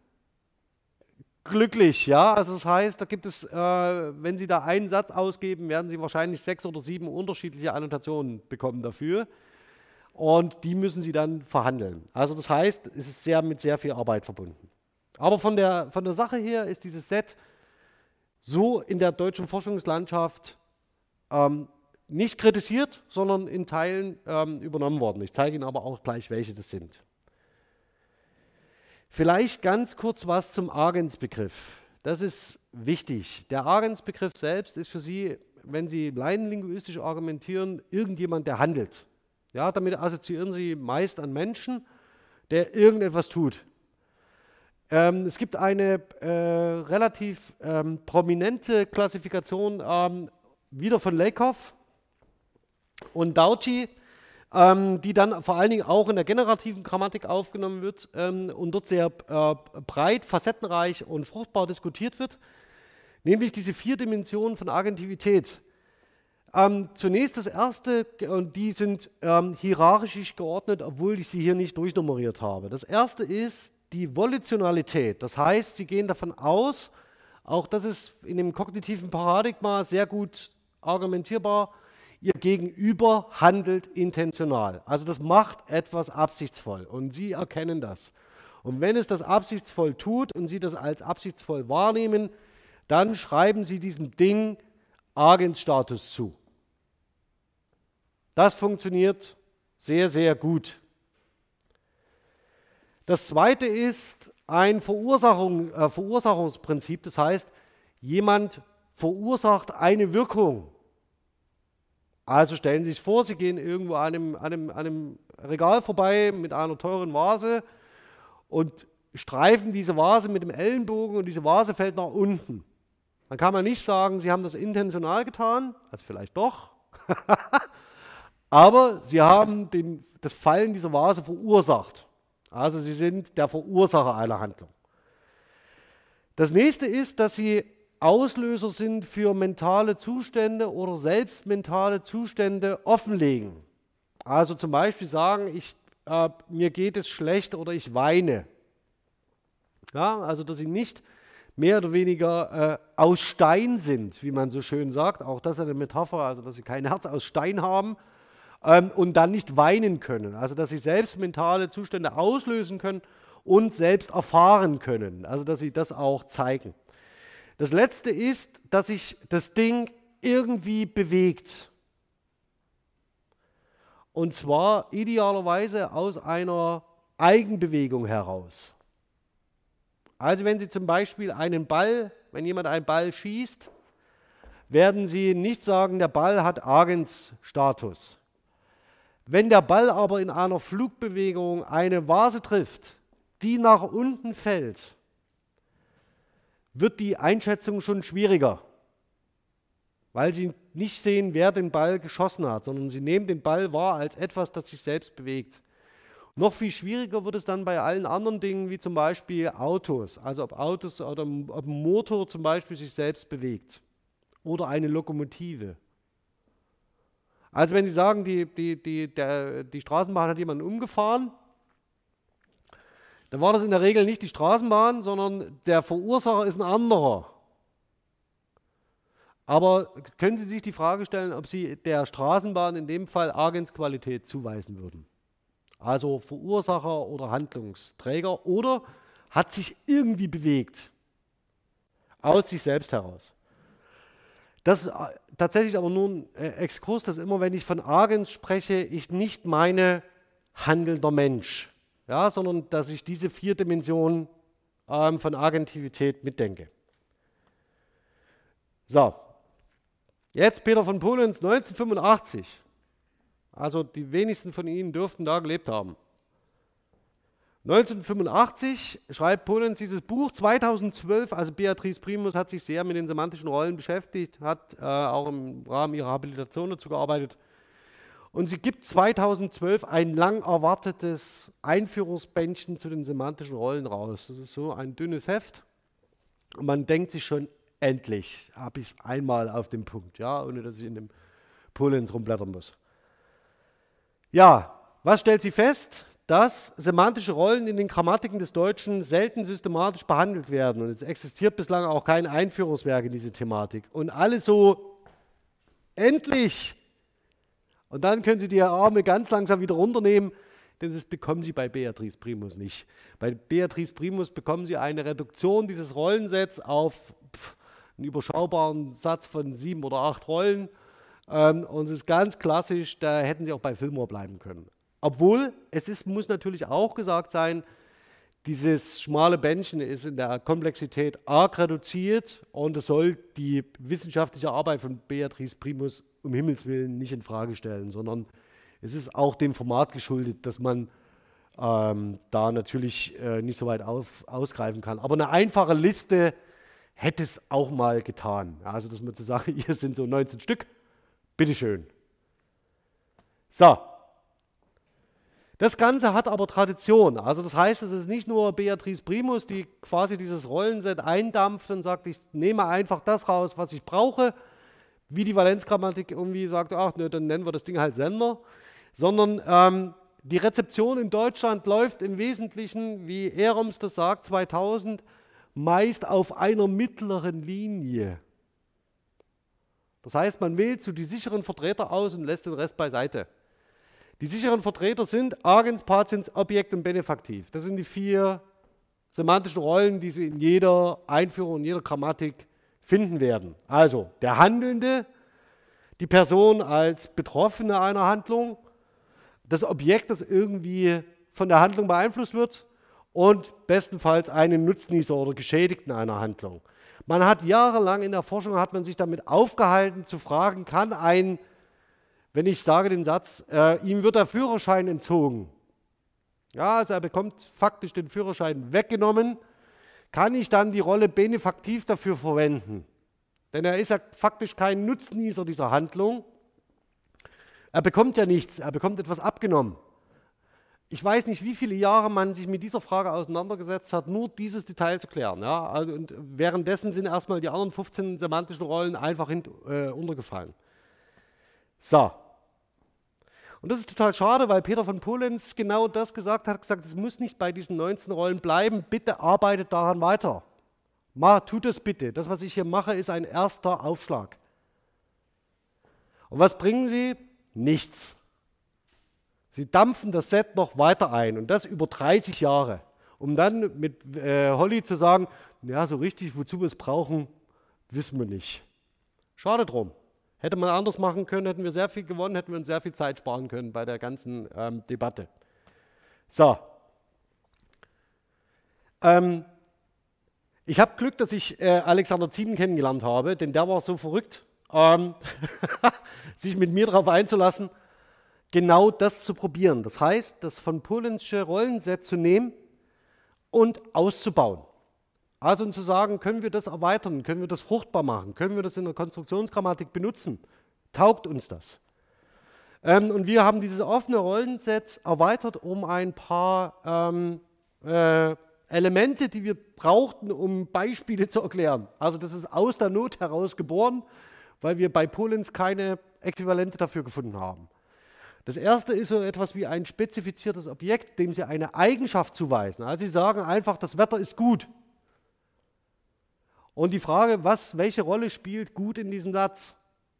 glücklich, ja. Also das heißt, da gibt es, äh, wenn Sie da einen Satz ausgeben, werden Sie wahrscheinlich sechs oder sieben unterschiedliche Annotationen bekommen dafür. Und die müssen Sie dann verhandeln. Also das heißt, es ist sehr mit sehr viel Arbeit verbunden. Aber von der, von der Sache her ist dieses Set so in der deutschen Forschungslandschaft ähm, nicht kritisiert, sondern in Teilen ähm, übernommen worden. Ich zeige Ihnen aber auch gleich, welche das sind. Vielleicht ganz kurz was zum Agensbegriff. Das ist wichtig. Der Agensbegriff selbst ist für Sie, wenn Sie laienlinguistisch argumentieren, irgendjemand, der handelt. Ja, damit assoziieren Sie meist an Menschen, der irgendetwas tut. Ähm, es gibt eine äh, relativ ähm, prominente Klassifikation ähm, wieder von Lakoff und Dauci, ähm, die dann vor allen Dingen auch in der generativen Grammatik aufgenommen wird ähm, und dort sehr äh, breit, facettenreich und fruchtbar diskutiert wird, nämlich diese vier Dimensionen von Agentivität. Ähm, zunächst das erste, und die sind ähm, hierarchisch geordnet, obwohl ich sie hier nicht durchnummeriert habe. Das erste ist die Volitionalität, das heißt, sie gehen davon aus, auch das ist in dem kognitiven Paradigma sehr gut argumentierbar, ihr Gegenüber handelt intentional. Also das macht etwas absichtsvoll und Sie erkennen das. Und wenn es das absichtsvoll tut und Sie das als absichtsvoll wahrnehmen, dann schreiben Sie diesem Ding Agentstatus zu. Das funktioniert sehr, sehr gut. Das zweite ist ein Verursachung, äh, Verursachungsprinzip, das heißt, jemand verursacht eine Wirkung. Also stellen Sie sich vor, Sie gehen irgendwo an einem, an einem, an einem Regal vorbei mit einer teuren Vase und streifen diese Vase mit dem Ellenbogen und diese Vase fällt nach unten. Dann kann man nicht sagen, Sie haben das intentional getan, also vielleicht doch, <laughs> aber Sie haben den, das Fallen dieser Vase verursacht. Also Sie sind der Verursacher einer Handlung. Das nächste ist, dass Sie Auslöser sind für mentale Zustände oder selbst mentale Zustände offenlegen. Also zum Beispiel sagen, ich, äh, mir geht es schlecht oder ich weine. Ja, also dass sie nicht mehr oder weniger äh, aus Stein sind, wie man so schön sagt. Auch das ist eine Metapher, also dass sie kein Herz aus Stein haben ähm, und dann nicht weinen können. Also dass sie selbst mentale Zustände auslösen können und selbst erfahren können. Also dass sie das auch zeigen. Das letzte ist, dass sich das Ding irgendwie bewegt. Und zwar idealerweise aus einer Eigenbewegung heraus. Also wenn Sie zum Beispiel einen Ball, wenn jemand einen Ball schießt, werden Sie nicht sagen, der Ball hat Agensstatus. Wenn der Ball aber in einer Flugbewegung eine Vase trifft, die nach unten fällt, wird die Einschätzung schon schwieriger. weil sie nicht sehen, wer den Ball geschossen hat, sondern sie nehmen den Ball wahr als etwas, das sich selbst bewegt. Noch viel schwieriger wird es dann bei allen anderen Dingen, wie zum Beispiel Autos. Also ob Autos oder ob ein Motor zum Beispiel sich selbst bewegt oder eine Lokomotive. Also wenn Sie sagen, die, die, die, der, die Straßenbahn hat jemanden umgefahren, dann war das in der Regel nicht die Straßenbahn, sondern der Verursacher ist ein anderer. Aber können Sie sich die Frage stellen, ob Sie der Straßenbahn in dem Fall Agensqualität zuweisen würden? Also Verursacher oder Handlungsträger oder hat sich irgendwie bewegt aus sich selbst heraus. Das ist äh, tatsächlich aber nur ein äh, Exkurs, dass immer, wenn ich von Agens spreche, ich nicht meine handelnder Mensch, ja, sondern dass ich diese vier Dimensionen ähm, von Agentivität mitdenke. So, jetzt Peter von Polens 1985. Also die wenigsten von Ihnen dürften da gelebt haben. 1985 schreibt Polens dieses Buch. 2012, also Beatrice Primus hat sich sehr mit den semantischen Rollen beschäftigt, hat äh, auch im Rahmen ihrer Habilitation dazu gearbeitet. Und sie gibt 2012 ein lang erwartetes Einführungsbändchen zu den semantischen Rollen raus. Das ist so ein dünnes Heft. Und man denkt sich schon, endlich habe ich es einmal auf dem Punkt, ja, ohne dass ich in dem Polens rumblättern muss. Ja, was stellt sie fest? Dass semantische Rollen in den Grammatiken des Deutschen selten systematisch behandelt werden. Und es existiert bislang auch kein Einführungswerk in diese Thematik. Und alle so, endlich! Und dann können Sie die Arme ganz langsam wieder runternehmen, denn das bekommen Sie bei Beatrice Primus nicht. Bei Beatrice Primus bekommen Sie eine Reduktion dieses Rollensets auf einen überschaubaren Satz von sieben oder acht Rollen ähm, und es ist ganz klassisch, da hätten sie auch bei Fillmore bleiben können. Obwohl, es ist, muss natürlich auch gesagt sein, dieses schmale Bändchen ist in der Komplexität arg reduziert und es soll die wissenschaftliche Arbeit von Beatrice Primus um Himmels Willen nicht in Frage stellen, sondern es ist auch dem Format geschuldet, dass man ähm, da natürlich äh, nicht so weit auf, ausgreifen kann. Aber eine einfache Liste hätte es auch mal getan. Also, dass man zu sagen, <laughs> hier sind so 19 Stück Bitteschön. So. Das Ganze hat aber Tradition. Also das heißt, es ist nicht nur Beatrice Primus, die quasi dieses Rollenset eindampft und sagt, ich nehme einfach das raus, was ich brauche, wie die Valenzgrammatik irgendwie sagt, ach ne, dann nennen wir das Ding halt Sender, sondern ähm, die Rezeption in Deutschland läuft im Wesentlichen, wie Eroms das sagt, 2000, meist auf einer mittleren Linie. Das heißt, man wählt so die sicheren Vertreter aus und lässt den Rest beiseite. Die sicheren Vertreter sind Agens, Patiens, Objekt und Benefaktiv. Das sind die vier semantischen Rollen, die Sie in jeder Einführung, in jeder Grammatik finden werden. Also der Handelnde, die Person als Betroffene einer Handlung, das Objekt, das irgendwie von der Handlung beeinflusst wird und bestenfalls einen Nutznießer oder Geschädigten einer Handlung. Man hat jahrelang in der Forschung hat man sich damit aufgehalten zu fragen, kann ein, wenn ich sage den Satz, äh, ihm wird der Führerschein entzogen. Ja, also er bekommt faktisch den Führerschein weggenommen, kann ich dann die Rolle benefaktiv dafür verwenden? Denn er ist ja faktisch kein Nutznießer dieser Handlung. Er bekommt ja nichts, er bekommt etwas abgenommen. Ich weiß nicht, wie viele Jahre man sich mit dieser Frage auseinandergesetzt hat, nur dieses Detail zu klären. Ja? Also, und währenddessen sind erstmal die anderen 15 semantischen Rollen einfach hin, äh, untergefallen. So. Und das ist total schade, weil Peter von Polenz genau das gesagt hat, gesagt, es muss nicht bei diesen 19 Rollen bleiben, bitte arbeitet daran weiter. Ma, tut es bitte. Das, was ich hier mache, ist ein erster Aufschlag. Und was bringen Sie? Nichts. Sie dampfen das Set noch weiter ein und das über 30 Jahre, um dann mit äh, Holly zu sagen, ja, so richtig, wozu wir es brauchen, wissen wir nicht. Schade drum. Hätte man anders machen können, hätten wir sehr viel gewonnen, hätten wir uns sehr viel Zeit sparen können bei der ganzen ähm, Debatte. So. Ähm, ich habe Glück, dass ich äh, Alexander Zieben kennengelernt habe, denn der war so verrückt, ähm, <laughs> sich mit mir darauf einzulassen genau das zu probieren. Das heißt, das von Polensche Rollenset zu nehmen und auszubauen. Also um zu sagen, können wir das erweitern, können wir das fruchtbar machen, können wir das in der Konstruktionsgrammatik benutzen, taugt uns das. Ähm, und wir haben dieses offene Rollenset erweitert um ein paar ähm, äh, Elemente, die wir brauchten, um Beispiele zu erklären. Also das ist aus der Not heraus geboren, weil wir bei Polens keine Äquivalente dafür gefunden haben. Das erste ist so etwas wie ein spezifiziertes Objekt, dem Sie eine Eigenschaft zuweisen. Also Sie sagen einfach, das Wetter ist gut. Und die Frage, was, welche Rolle spielt gut in diesem Satz,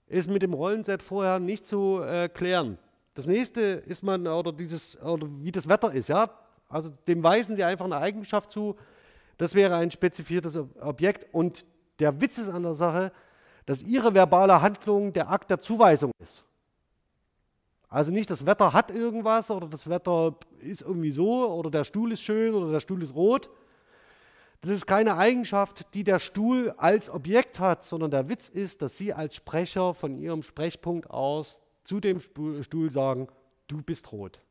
ist mit dem Rollenset vorher nicht zu äh, klären. Das nächste ist man, oder dieses, oder wie das Wetter ist, ja. Also dem weisen Sie einfach eine Eigenschaft zu. Das wäre ein spezifiziertes Objekt. Und der Witz ist an der Sache, dass Ihre verbale Handlung der Akt der Zuweisung ist. Also nicht das Wetter hat irgendwas oder das Wetter ist irgendwie so oder der Stuhl ist schön oder der Stuhl ist rot. Das ist keine Eigenschaft, die der Stuhl als Objekt hat, sondern der Witz ist, dass Sie als Sprecher von Ihrem Sprechpunkt aus zu dem Stuhl sagen, du bist rot.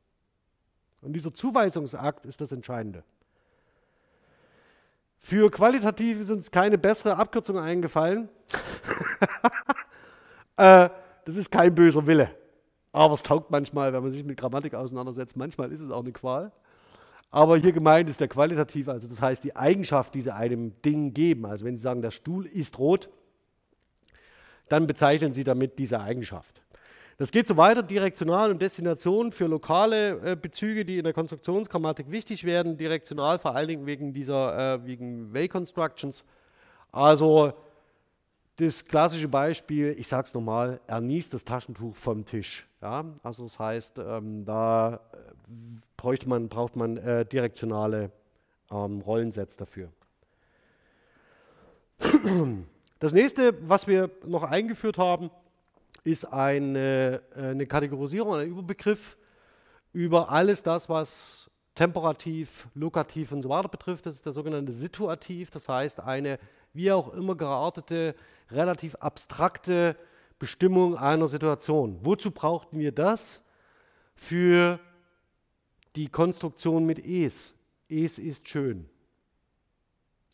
Und dieser Zuweisungsakt ist das Entscheidende. Für qualitativ ist uns keine bessere Abkürzung eingefallen. <laughs> äh, das ist kein böser Wille. Aber es taugt manchmal, wenn man sich mit Grammatik auseinandersetzt. Manchmal ist es auch eine Qual. Aber hier gemeint ist der qualitativ, also das heißt die Eigenschaft, die sie einem Ding geben. Also wenn Sie sagen, der Stuhl ist rot, dann bezeichnen Sie damit diese Eigenschaft. Das geht so weiter, Direktional und Destination für lokale äh, Bezüge, die in der Konstruktionsgrammatik wichtig werden. Direktional vor allen Dingen wegen dieser, äh, wegen Way Constructions. Also das klassische Beispiel, ich sage es nochmal, er niest das Taschentuch vom Tisch. Ja? Also das heißt, ähm, da äh, bräuchte man, braucht man äh, direktionale ähm, Rollensets dafür. Das nächste, was wir noch eingeführt haben, ist eine, äh, eine Kategorisierung, ein Überbegriff über alles das, was temperativ, lokativ und so weiter betrifft. Das ist der sogenannte Situativ, das heißt eine wie auch immer geartete, relativ abstrakte Bestimmung einer Situation. Wozu brauchten wir das? Für die Konstruktion mit es. Es ist schön.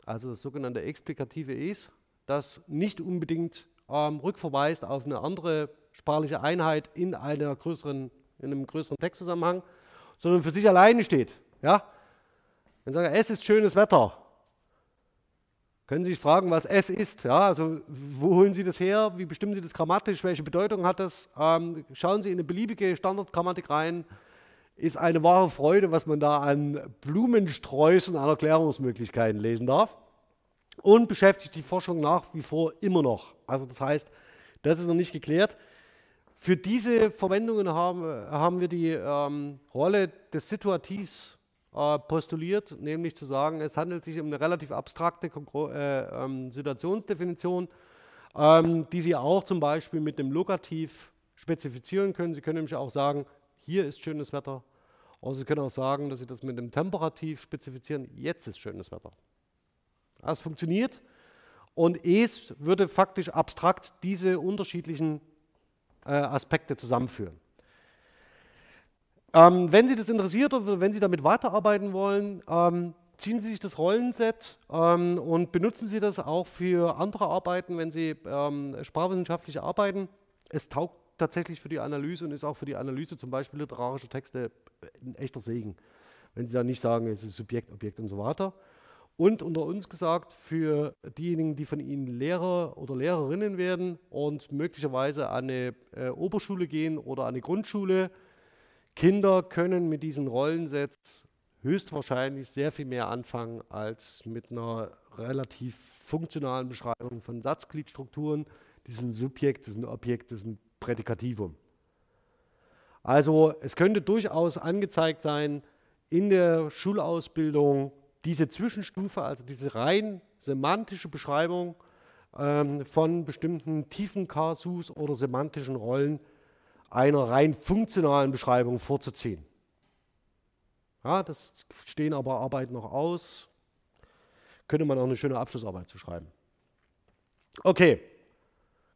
Also das sogenannte explikative es, das nicht unbedingt ähm, rückverweist auf eine andere sprachliche Einheit in, einer größeren, in einem größeren Textzusammenhang, sondern für sich alleine steht. Ja? Sie sagen, es ist schönes Wetter, können Sie sich fragen, was es ist. Ja, also wo holen Sie das her? Wie bestimmen Sie das grammatisch? Welche Bedeutung hat das? Ähm, schauen Sie in eine beliebige Standardgrammatik rein. Ist eine wahre Freude, was man da an Blumensträußen an Erklärungsmöglichkeiten lesen darf. Und beschäftigt die Forschung nach wie vor immer noch. Also das heißt, das ist noch nicht geklärt. Für diese Verwendungen haben, haben wir die ähm, Rolle des Situativs postuliert, nämlich zu sagen, es handelt sich um eine relativ abstrakte äh, ähm, Situationsdefinition, ähm, die Sie auch zum Beispiel mit dem Lokativ spezifizieren können. Sie können nämlich auch sagen, hier ist schönes Wetter. Oder Sie können auch sagen, dass Sie das mit dem Temperativ spezifizieren, jetzt ist schönes Wetter. Das funktioniert und es würde faktisch abstrakt diese unterschiedlichen äh, Aspekte zusammenführen. Ähm, wenn Sie das interessiert oder wenn Sie damit weiterarbeiten wollen, ähm, ziehen Sie sich das Rollenset ähm, und benutzen Sie das auch für andere Arbeiten, wenn Sie ähm, sprachwissenschaftlich arbeiten. Es taugt tatsächlich für die Analyse und ist auch für die Analyse zum Beispiel literarischer Texte ein echter Segen. Wenn Sie da nicht sagen, es ist Subjekt, Objekt und so weiter. Und unter uns gesagt, für diejenigen, die von Ihnen Lehrer oder Lehrerinnen werden und möglicherweise an eine äh, Oberschule gehen oder an eine Grundschule, Kinder können mit diesen Rollensets höchstwahrscheinlich sehr viel mehr anfangen als mit einer relativ funktionalen Beschreibung von Satzgliedstrukturen. Die sind Subjekt, das sind Objekt, das sind Prädikativum. Also es könnte durchaus angezeigt sein, in der Schulausbildung diese Zwischenstufe, also diese rein semantische Beschreibung ähm, von bestimmten tiefen Kasus oder semantischen Rollen einer rein funktionalen Beschreibung vorzuziehen. Ja, das stehen aber Arbeiten noch aus. Könnte man auch eine schöne Abschlussarbeit zu schreiben. Okay,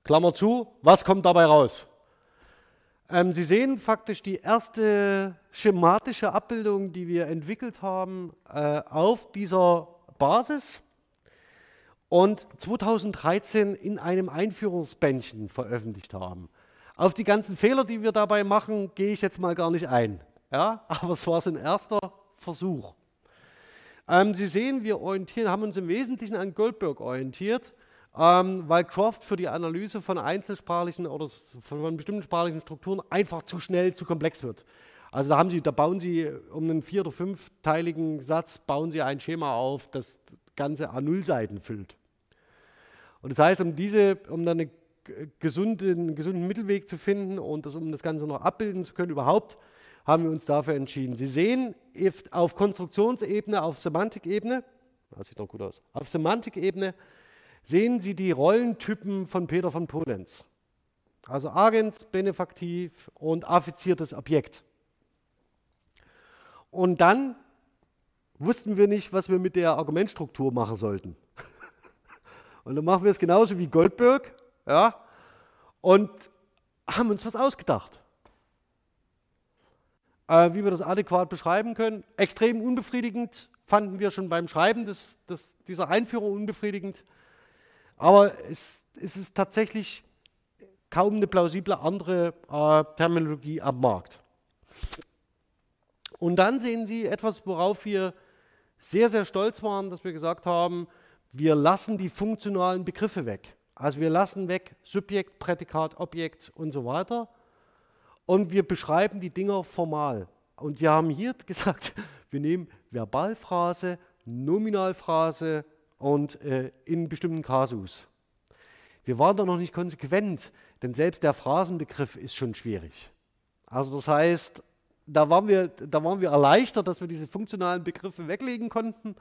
Klammer zu, was kommt dabei raus? Ähm, Sie sehen faktisch die erste schematische Abbildung, die wir entwickelt haben, äh, auf dieser Basis. und 2013 in einem Einführungsbändchen veröffentlicht haben. Auf die ganzen Fehler, die wir dabei machen, gehe ich jetzt mal gar nicht ein. Ja, aber es war so ein erster Versuch. Ähm, Sie sehen, wir haben uns im Wesentlichen an Goldberg orientiert, ähm, weil Croft für die Analyse von einzelsprachlichen oder von bestimmten sprachlichen Strukturen einfach zu schnell, zu komplex wird. Also da, Sie, da bauen Sie um einen vier- oder fünfteiligen Satz bauen Sie ein Schema auf, das ganze A0-Seiten füllt. Und das heißt, um, diese, um dann eine gesunde, einen gesunden Mittelweg zu finden und das, um das Ganze noch abbilden zu können überhaupt, haben wir uns dafür entschieden. Sie sehen auf Konstruktionsebene, auf Semantikebene, das sieht noch gut aus, auf Semantikebene sehen Sie die Rollentypen von Peter von Polenz. Also Agens, Benefaktiv und affiziertes Objekt. Und dann wussten wir nicht, was wir mit der Argumentstruktur machen sollten. <laughs> Und dann machen wir es genauso wie Goldberg ja, und haben uns was ausgedacht äh, wie wir das adäquat beschreiben können. Extrem unbefriedigend fanden wir schon beim Schreiben des, des, dieser Einführung unbefriedigend. Aber es, es, ist tatsächlich kaum eine plausible andere äh, Terminologie am Markt. Und dann sehen Sie etwas, worauf wir sehr, sehr stolz waren, dass wir gesagt haben, wir lassen die funktionalen Begriffe weg. Also wir lassen weg Subjekt, Prädikat, Objekt und so weiter und wir beschreiben die Dinger formal. Und wir haben hier <laughs> gesagt, wir nehmen Verbalphrase, Nominalphrase und äh, in bestimmten Kasus. Wir waren da noch nicht konsequent, denn selbst der Phrasenbegriff ist schon schwierig. Also das heißt, da waren wir, da waren wir erleichtert, dass wir diese funktionalen Begriffe weglegen konnten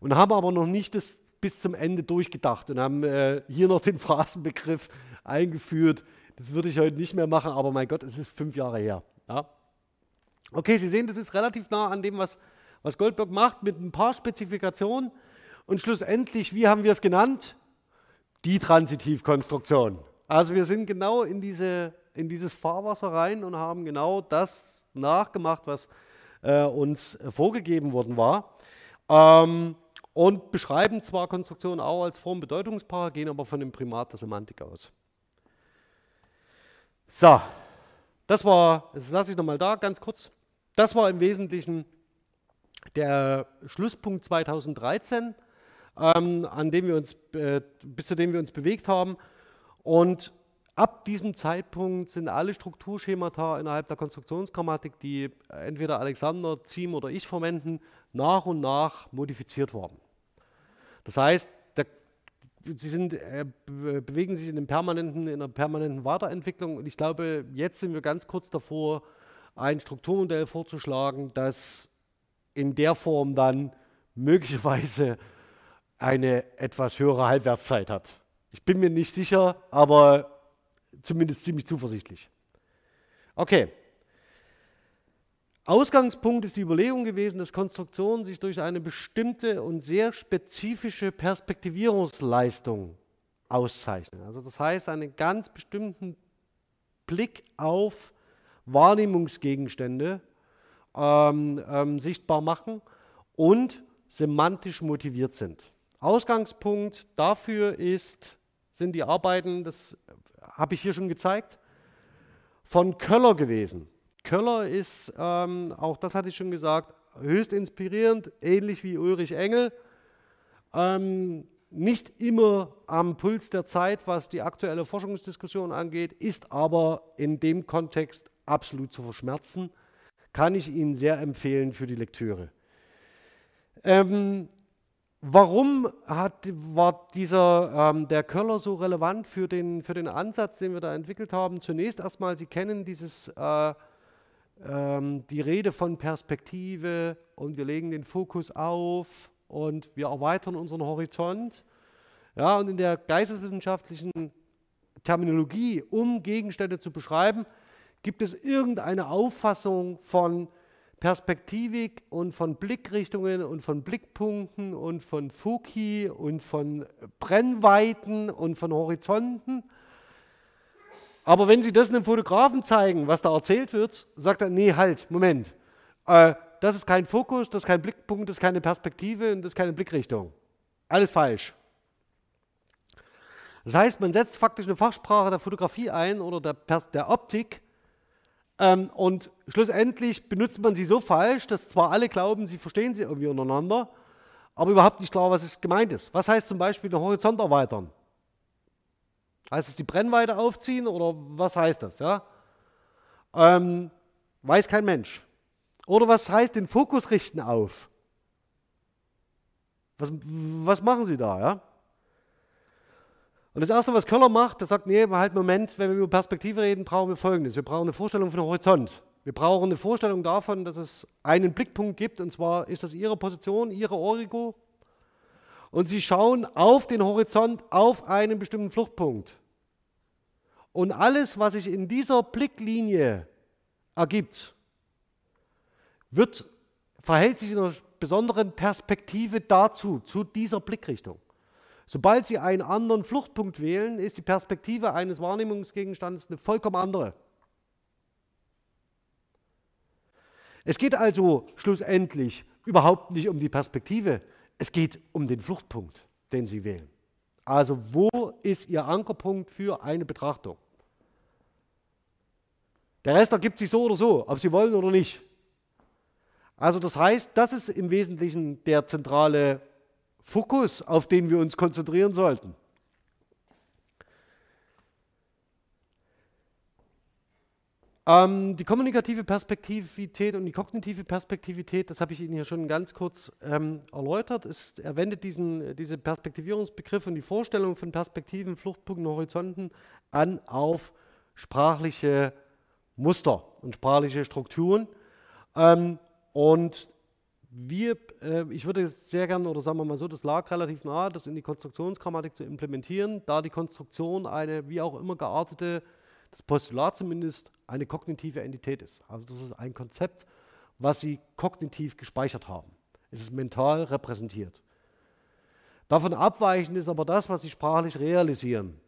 und haben aber noch nicht das bis zum Ende durchgedacht und haben äh, hier noch den Phrasenbegriff eingeführt, das würde ich heute nicht mehr machen, aber mein Gott, es ist fünf Jahre her. Ja. Okay, Sie sehen, das ist relativ nah an dem, was, was Goldberg macht, mit ein paar Spezifikationen. Und schlussendlich, wie haben wir es genannt? Die Transitivkonstruktion. Also wir sind genau in, diese, in dieses Fahrwasser rein und haben genau das nachgemacht, was äh, uns vorgegeben worden war. Ähm, und beschreiben zwar Konstruktionen auch als Form-Bedeutungspaar, gehen aber von dem Primat der Semantik aus. So, das war, das lasse ich nochmal da, ganz kurz. Das war im Wesentlichen der Schlusspunkt 2013, ähm, an dem wir uns, äh, bis zu dem wir uns bewegt haben. Und ab diesem Zeitpunkt sind alle Strukturschemata innerhalb der Konstruktionsgrammatik, die entweder Alexander, Ziem oder ich verwenden, nach und nach modifiziert worden. Das heißt, sie sind, äh, bewegen sich in, einem permanenten, in einer permanenten Weiterentwicklung und ich glaube, jetzt sind wir ganz kurz davor, ein Strukturmodell vorzuschlagen, das in der Form dann möglicherweise eine etwas höhere Halbwertszeit hat. Ich bin mir nicht sicher, aber zumindest ziemlich zuversichtlich. Okay. Ausgangspunkt ist die Überlegung gewesen, dass Konstruktionen sich durch eine bestimmte und sehr spezifische Perspektivierungsleistung auszeichnen. Also das heißt, einen ganz bestimmten Blick auf Wahrnehmungsgegenstände ähm, ähm, sichtbar machen und semantisch motiviert sind. Ausgangspunkt dafür ist, sind die Arbeiten, das habe ich hier schon gezeigt, von Köller gewesen. Köller ist, ähm, auch das hatte ich schon gesagt, höchst inspirierend, ähnlich wie Ulrich Engel. Ähm, nicht immer am Puls der Zeit, was die aktuelle Forschungsdiskussion angeht, ist aber in dem Kontext absolut zu verschmerzen. Kann ich Ihnen sehr empfehlen für die Lektüre. Ähm, warum hat, war dieser, ähm, der Köller so relevant für den, für den Ansatz, den wir da entwickelt haben? Zunächst erstmal, Sie kennen dieses äh, ähm, die Rede von Perspektive und wir legen den Fokus auf und wir erweitern unseren Horizont. Ja, und in der geisteswissenschaftlichen Terminologie, um Gegenstände zu beschreiben, gibt es irgendeine Auffassung von Perspektivik und von Blickrichtungen und von Blickpunkten und von Foci und von Brennweiten und von Horizonten. Aber wenn Sie das einem Fotografen zeigen, was da erzählt wird, sagt er, nee, halt, Moment. Äh, das ist kein Fokus, das ist kein Blickpunkt, das ist keine Perspektive und das ist keine Blickrichtung. Alles falsch. Das heißt, man setzt faktisch eine Fachsprache der Fotografie ein oder der, der Optik ähm, und schlussendlich benutzt man sie so falsch, dass zwar alle glauben, sie verstehen sie irgendwie untereinander, aber überhaupt nicht klar, was es gemeint ist. Was heißt zum Beispiel den Horizont erweitern? Heißt es die Brennweite aufziehen oder was heißt das? Ja? Ähm, weiß kein Mensch. Oder was heißt den Fokus richten auf? Was, was machen Sie da? Ja? Und das Erste, was Köller macht, der sagt, nee, halt Moment, wenn wir über Perspektive reden, brauchen wir Folgendes. Wir brauchen eine Vorstellung von Horizont. Wir brauchen eine Vorstellung davon, dass es einen Blickpunkt gibt, und zwar ist das Ihre Position, Ihre Origo. Und Sie schauen auf den Horizont, auf einen bestimmten Fluchtpunkt. Und alles, was sich in dieser Blicklinie ergibt, wird, verhält sich in einer besonderen Perspektive dazu, zu dieser Blickrichtung. Sobald Sie einen anderen Fluchtpunkt wählen, ist die Perspektive eines Wahrnehmungsgegenstandes eine vollkommen andere. Es geht also schlussendlich überhaupt nicht um die Perspektive, es geht um den Fluchtpunkt, den Sie wählen. Also wo ist Ihr Ankerpunkt für eine Betrachtung? Der Rest ergibt sich so oder so, ob Sie wollen oder nicht. Also das heißt, das ist im Wesentlichen der zentrale Fokus, auf den wir uns konzentrieren sollten. Ähm, die kommunikative Perspektivität und die kognitive Perspektivität, das habe ich Ihnen hier schon ganz kurz ähm, erläutert. Es, er wendet diesen, diese Perspektivierungsbegriff und die Vorstellung von Perspektiven, Fluchtpunkten, Horizonten an auf sprachliche Muster und sprachliche Strukturen. Ähm, und wir, äh, ich würde sehr gerne, oder sagen wir mal so, das lag relativ nahe, das in die Konstruktionsgrammatik zu implementieren, da die Konstruktion eine wie auch immer geartete, das Postulat zumindest, eine kognitive Entität ist. Also das ist ein Konzept, was Sie kognitiv gespeichert haben. Es ist mental repräsentiert. Davon abweichend ist aber das, was Sie sprachlich realisieren.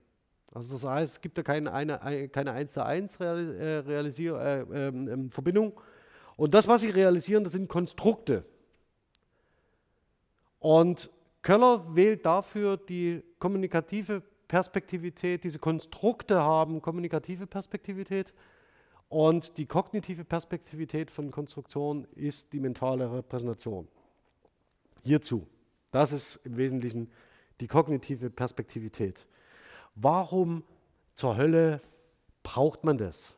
Also das heißt, es gibt ja keine, eine, keine 1 zu 1 Realisier, äh, äh, äh, Verbindung, und das, was sie realisieren, das sind Konstrukte. Und Köller wählt dafür die kommunikative Perspektivität. Diese Konstrukte haben kommunikative Perspektivität. Und die kognitive Perspektivität von Konstruktion ist die mentale Repräsentation. Hierzu. Das ist im Wesentlichen die kognitive Perspektivität. Warum zur Hölle braucht man das?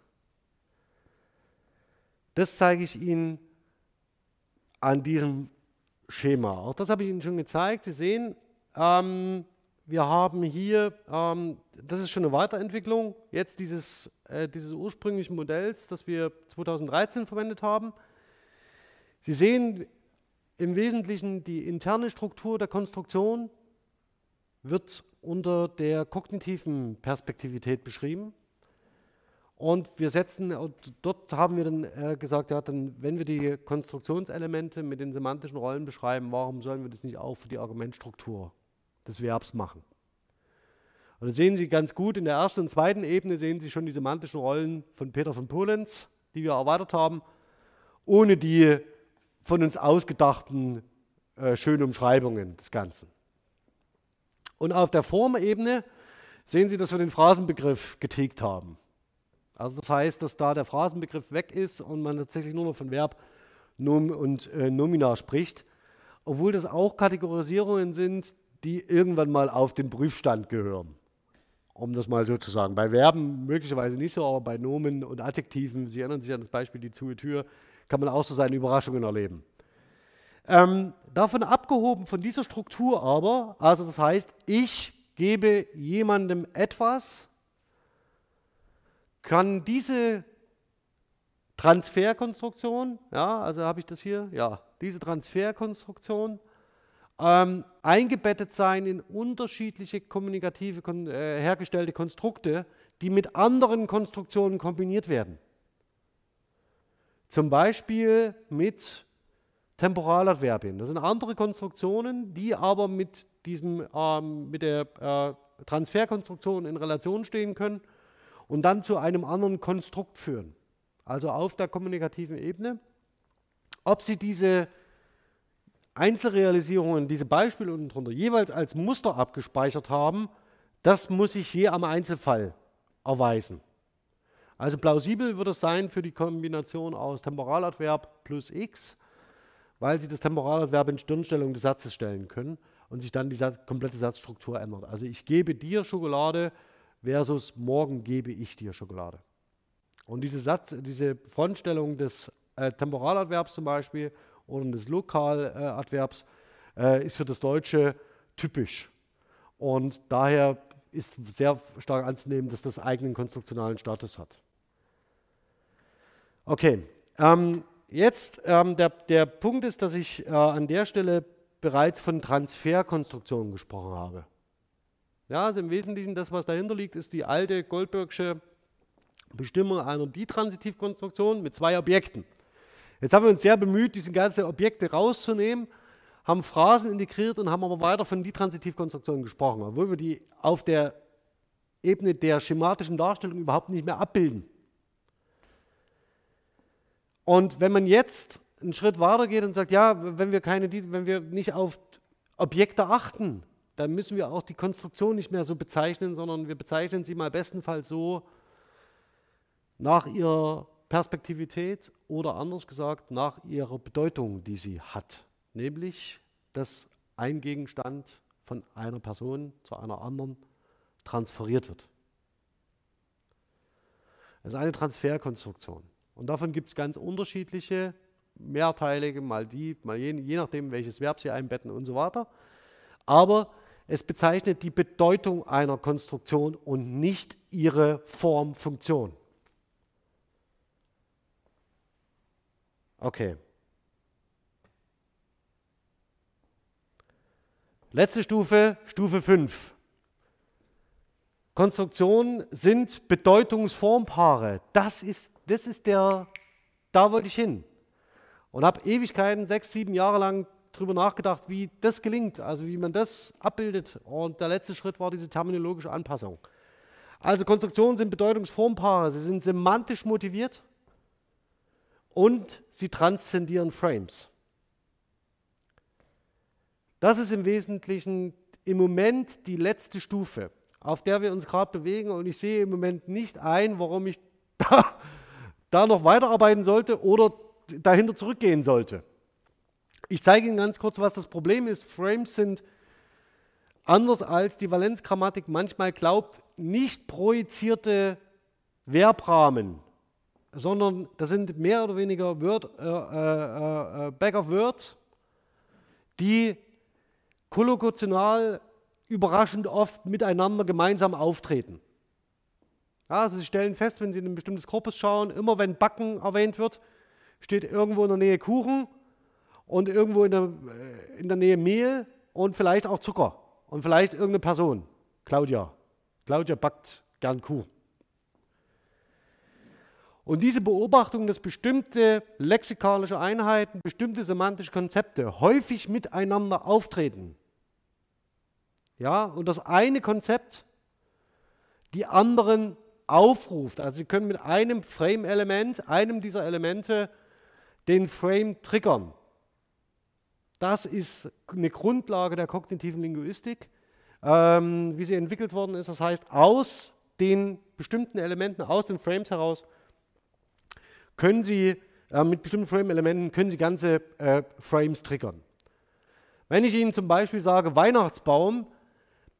Das zeige ich Ihnen an diesem Schema. Auch das habe ich Ihnen schon gezeigt. Sie sehen, ähm, wir haben hier, ähm, das ist schon eine Weiterentwicklung jetzt dieses, äh, dieses ursprünglichen Modells, das wir 2013 verwendet haben. Sie sehen im Wesentlichen die interne Struktur der Konstruktion wird unter der kognitiven Perspektivität beschrieben. Und wir setzen, dort haben wir dann äh, gesagt, ja, dann, wenn wir die Konstruktionselemente mit den semantischen Rollen beschreiben, warum sollen wir das nicht auch für die Argumentstruktur des Verbs machen? Und da sehen Sie ganz gut, in der ersten und zweiten Ebene sehen Sie schon die semantischen Rollen von Peter von Polenz, die wir erweitert haben, ohne die von uns ausgedachten äh, schönen Umschreibungen des Ganzen. Und auf der Formebene sehen Sie, dass wir den Phrasenbegriff getilgt haben. Also das heißt, dass da der Phrasenbegriff weg ist und man tatsächlich nur noch von Verb Nom und äh, Nomina spricht, obwohl das auch Kategorisierungen sind, die irgendwann mal auf den Prüfstand gehören. Um das mal so zu sagen. Bei Verben möglicherweise nicht so, aber bei Nomen und Adjektiven, Sie erinnern sich an das Beispiel die zuhe Tür, kann man auch so seine Überraschungen erleben. Ähm, davon abgehoben von dieser Struktur aber, also das heißt, ich gebe jemandem etwas, kann diese Transferkonstruktion, ja, also habe ich das hier, ja, diese Transferkonstruktion ähm, eingebettet sein in unterschiedliche kommunikative äh, hergestellte Konstrukte, die mit anderen Konstruktionen kombiniert werden. Zum Beispiel mit Temporaladverbien. Das sind andere Konstruktionen, die aber mit, diesem, ähm, mit der äh, Transferkonstruktion in Relation stehen können und dann zu einem anderen Konstrukt führen. Also auf der kommunikativen Ebene. Ob Sie diese Einzelrealisierungen, diese Beispiele unten drunter jeweils als Muster abgespeichert haben, das muss sich je am Einzelfall erweisen. Also plausibel wird es sein für die Kombination aus Temporaladverb plus x, weil Sie das Temporaladverb in Stirnstellung des Satzes stellen können und sich dann die komplette Satzstruktur ändert. Also ich gebe dir Schokolade versus morgen gebe ich dir Schokolade. Und diese, Satz, diese Frontstellung des äh, Temporaladverbs zum Beispiel oder des Lokaladverbs äh, ist für das Deutsche typisch. Und daher ist sehr stark anzunehmen, dass das eigenen konstruktionalen Status hat. Okay, ähm, jetzt ähm, der, der Punkt ist, dass ich äh, an der Stelle bereits von Transferkonstruktionen gesprochen habe. Ja, also im Wesentlichen das, was dahinter liegt, ist die alte Goldbergsche Bestimmung einer Ditransitivkonstruktion mit zwei Objekten. Jetzt haben wir uns sehr bemüht, diese ganzen Objekte rauszunehmen, haben Phrasen integriert und haben aber weiter von Ditransitivkonstruktionen gesprochen, obwohl wir die auf der Ebene der schematischen Darstellung überhaupt nicht mehr abbilden. Und wenn man jetzt einen Schritt weiter geht und sagt, ja, wenn wir, keine, wenn wir nicht auf Objekte achten, dann müssen wir auch die Konstruktion nicht mehr so bezeichnen, sondern wir bezeichnen sie mal bestenfalls so nach ihrer Perspektivität oder anders gesagt nach ihrer Bedeutung, die sie hat, nämlich dass ein Gegenstand von einer Person zu einer anderen transferiert wird. Das ist eine Transferkonstruktion. Und davon gibt es ganz unterschiedliche, mehrteilige, mal die, mal je, je nachdem, welches Verb Sie einbetten und so weiter. Aber es bezeichnet die Bedeutung einer Konstruktion und nicht ihre Formfunktion. Okay. Letzte Stufe, Stufe 5. Konstruktionen sind Bedeutungsformpaare. Das ist das ist der, da wollte ich hin. Und habe Ewigkeiten, sechs, sieben Jahre lang darüber nachgedacht, wie das gelingt, also wie man das abbildet. Und der letzte Schritt war diese terminologische Anpassung. Also Konstruktionen sind Bedeutungsformpaare, sie sind semantisch motiviert und sie transzendieren Frames. Das ist im Wesentlichen im Moment die letzte Stufe, auf der wir uns gerade bewegen und ich sehe im Moment nicht ein, warum ich <laughs> da da noch weiterarbeiten sollte oder dahinter zurückgehen sollte. Ich zeige Ihnen ganz kurz, was das Problem ist. Frames sind anders als die Valenzgrammatik manchmal glaubt, nicht projizierte Verbrahmen, sondern das sind mehr oder weniger Word, äh, äh, äh, Back of Words, die kollokational überraschend oft miteinander gemeinsam auftreten. Ja, also Sie stellen fest, wenn Sie in ein bestimmtes Korpus schauen, immer wenn Backen erwähnt wird, steht irgendwo in der Nähe Kuchen und irgendwo in der, äh, in der Nähe Mehl und vielleicht auch Zucker und vielleicht irgendeine Person. Claudia. Claudia backt gern Kuchen. Und diese Beobachtung, dass bestimmte lexikalische Einheiten, bestimmte semantische Konzepte häufig miteinander auftreten. Ja, und das eine Konzept die anderen aufruft. Also Sie können mit einem Frame-Element, einem dieser Elemente, den Frame triggern. Das ist eine Grundlage der kognitiven Linguistik, ähm, wie sie entwickelt worden ist. Das heißt, aus den bestimmten Elementen, aus den Frames heraus, können Sie äh, mit bestimmten Frame-Elementen können Sie ganze äh, Frames triggern. Wenn ich Ihnen zum Beispiel sage Weihnachtsbaum,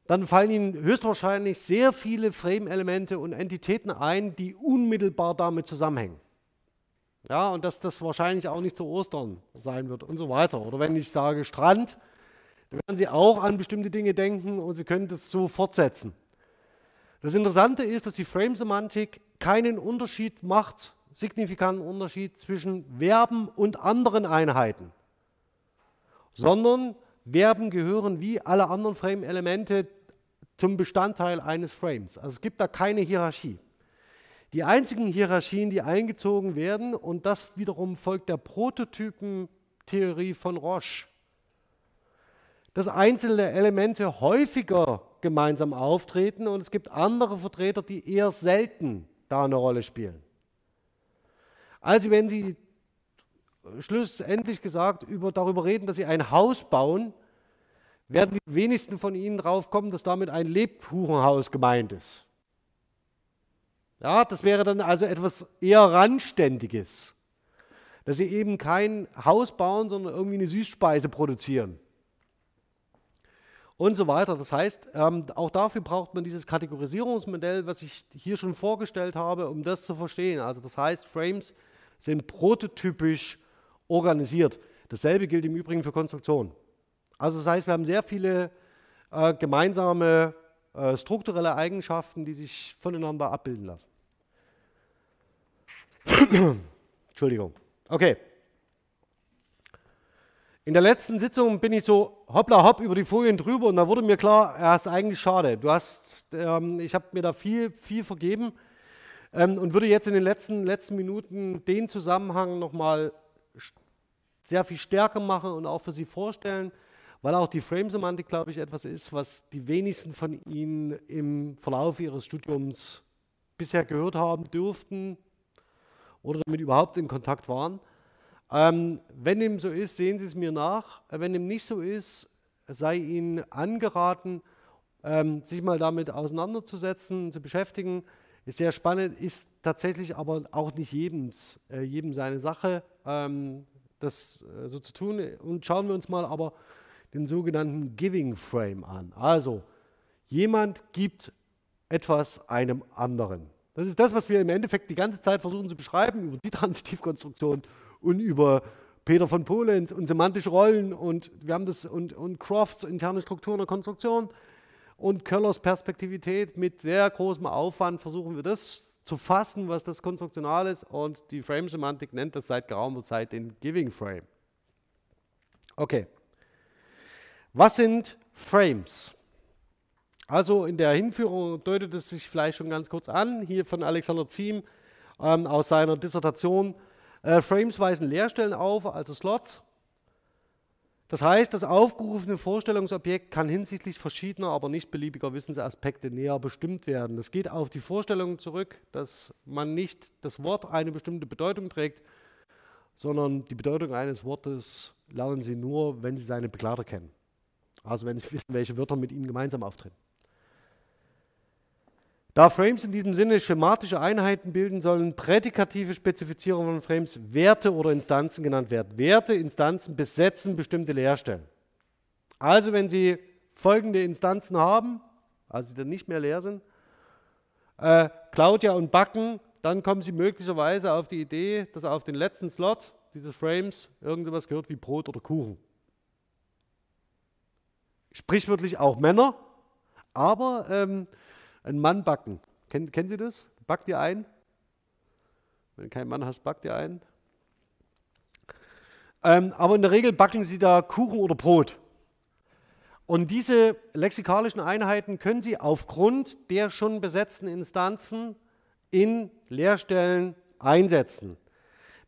dann fallen Ihnen höchstwahrscheinlich sehr viele Frame-Elemente und Entitäten ein, die unmittelbar damit zusammenhängen. Ja, und dass das wahrscheinlich auch nicht zu Ostern sein wird und so weiter. Oder wenn ich sage Strand, dann werden Sie auch an bestimmte Dinge denken und Sie können das so fortsetzen. Das Interessante ist, dass die Frame-Semantik keinen Unterschied macht, signifikanten Unterschied zwischen Verben und anderen Einheiten, sondern Verben gehören wie alle anderen Frame-Elemente zum Bestandteil eines Frames. Also es gibt da keine Hierarchie. Die einzigen Hierarchien, die eingezogen werden, und das wiederum folgt der Prototypentheorie von Roche, dass einzelne Elemente häufiger gemeinsam auftreten und es gibt andere Vertreter, die eher selten da eine Rolle spielen. Also wenn Sie schlussendlich gesagt über, darüber reden, dass Sie ein Haus bauen, werden die wenigsten von Ihnen drauf kommen, dass damit ein Lebkuchenhaus gemeint ist. Ja, das wäre dann also etwas eher Randständiges. Dass Sie eben kein Haus bauen, sondern irgendwie eine Süßspeise produzieren. Und so weiter. Das heißt, ähm, auch dafür braucht man dieses Kategorisierungsmodell, was ich hier schon vorgestellt habe, um das zu verstehen. Also das heißt, Frames sind prototypisch organisiert. Dasselbe gilt im Übrigen für Konstruktion. Also das heißt, wir haben sehr viele äh, gemeinsame äh, strukturelle Eigenschaften, die sich voneinander abbilden lassen. <coughs> Entschuldigung. Okay. In der letzten Sitzung bin ich so hoppla hopp über die Folien drüber und da wurde mir klar, ja, ist eigentlich schade. Du hast, ähm, ich habe mir da viel, viel vergeben ähm, und würde jetzt in den letzten, letzten Minuten den Zusammenhang nochmal sehr viel stärker machen und auch für Sie vorstellen weil auch die Frame-Semantik, glaube ich, etwas ist, was die wenigsten von Ihnen im Verlauf Ihres Studiums bisher gehört haben dürften oder damit überhaupt in Kontakt waren. Ähm, wenn dem so ist, sehen Sie es mir nach. Wenn dem nicht so ist, sei Ihnen angeraten, ähm, sich mal damit auseinanderzusetzen, zu beschäftigen. Ist sehr spannend, ist tatsächlich aber auch nicht jedems, äh, jedem seine Sache, ähm, das äh, so zu tun. Und schauen wir uns mal aber den sogenannten Giving Frame an. Also, jemand gibt etwas einem anderen. Das ist das, was wir im Endeffekt die ganze Zeit versuchen zu beschreiben über die Transitivkonstruktion und über Peter von Polenz und semantische Rollen und wir haben das und, und Crofts interne Strukturen der Konstruktion und Köllers Perspektivität mit sehr großem Aufwand versuchen wir das zu fassen, was das konstruktional ist und die Frame-Semantik nennt das seit geraumer Zeit den Giving Frame. Okay. Was sind Frames? Also in der Hinführung deutet es sich vielleicht schon ganz kurz an, hier von Alexander Ziem ähm, aus seiner Dissertation. Äh, Frames weisen Leerstellen auf, also Slots. Das heißt, das aufgerufene Vorstellungsobjekt kann hinsichtlich verschiedener, aber nicht beliebiger Wissensaspekte näher bestimmt werden. Das geht auf die Vorstellung zurück, dass man nicht das Wort eine bestimmte Bedeutung trägt, sondern die Bedeutung eines Wortes lernen Sie nur, wenn Sie seine Begleiter kennen. Also wenn Sie wissen, welche Wörter mit ihm gemeinsam auftreten. Da Frames in diesem Sinne schematische Einheiten bilden, sollen prädikative Spezifizierungen von Frames Werte oder Instanzen genannt werden. Werte, Instanzen besetzen bestimmte Leerstellen. Also wenn Sie folgende Instanzen haben, also die dann nicht mehr leer sind, äh, Claudia und Backen, dann kommen Sie möglicherweise auf die Idee, dass auf den letzten Slot dieses Frames irgendwas gehört wie Brot oder Kuchen sprichwörtlich auch Männer, aber ähm, ein Mann backen. Ken, kennen Sie das? Backt ihr ein? Wenn du keinen Mann hast, backt ihr ein. Ähm, aber in der Regel backen sie da Kuchen oder Brot. Und diese lexikalischen Einheiten können Sie aufgrund der schon besetzten Instanzen in Leerstellen einsetzen.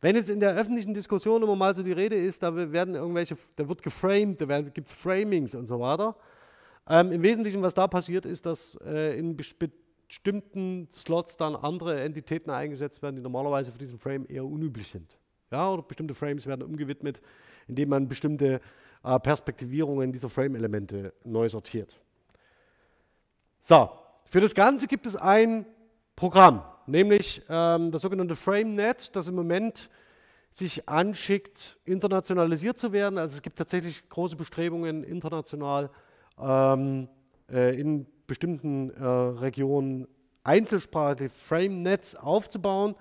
Wenn jetzt in der öffentlichen Diskussion immer mal so die Rede ist, da werden irgendwelche, da wird geframed, da gibt es Framings und so weiter. Ähm, Im Wesentlichen, was da passiert, ist, dass äh, in bestimmten Slots dann andere Entitäten eingesetzt werden, die normalerweise für diesen Frame eher unüblich sind. Ja, oder bestimmte Frames werden umgewidmet, indem man bestimmte äh, Perspektivierungen dieser Frame-Elemente neu sortiert. So, für das Ganze gibt es ein Programm nämlich ähm, das sogenannte FrameNet, das im Moment sich anschickt, internationalisiert zu werden. Also es gibt tatsächlich große Bestrebungen, international ähm, äh, in bestimmten äh, Regionen einzelsprachige FrameNets aufzubauen.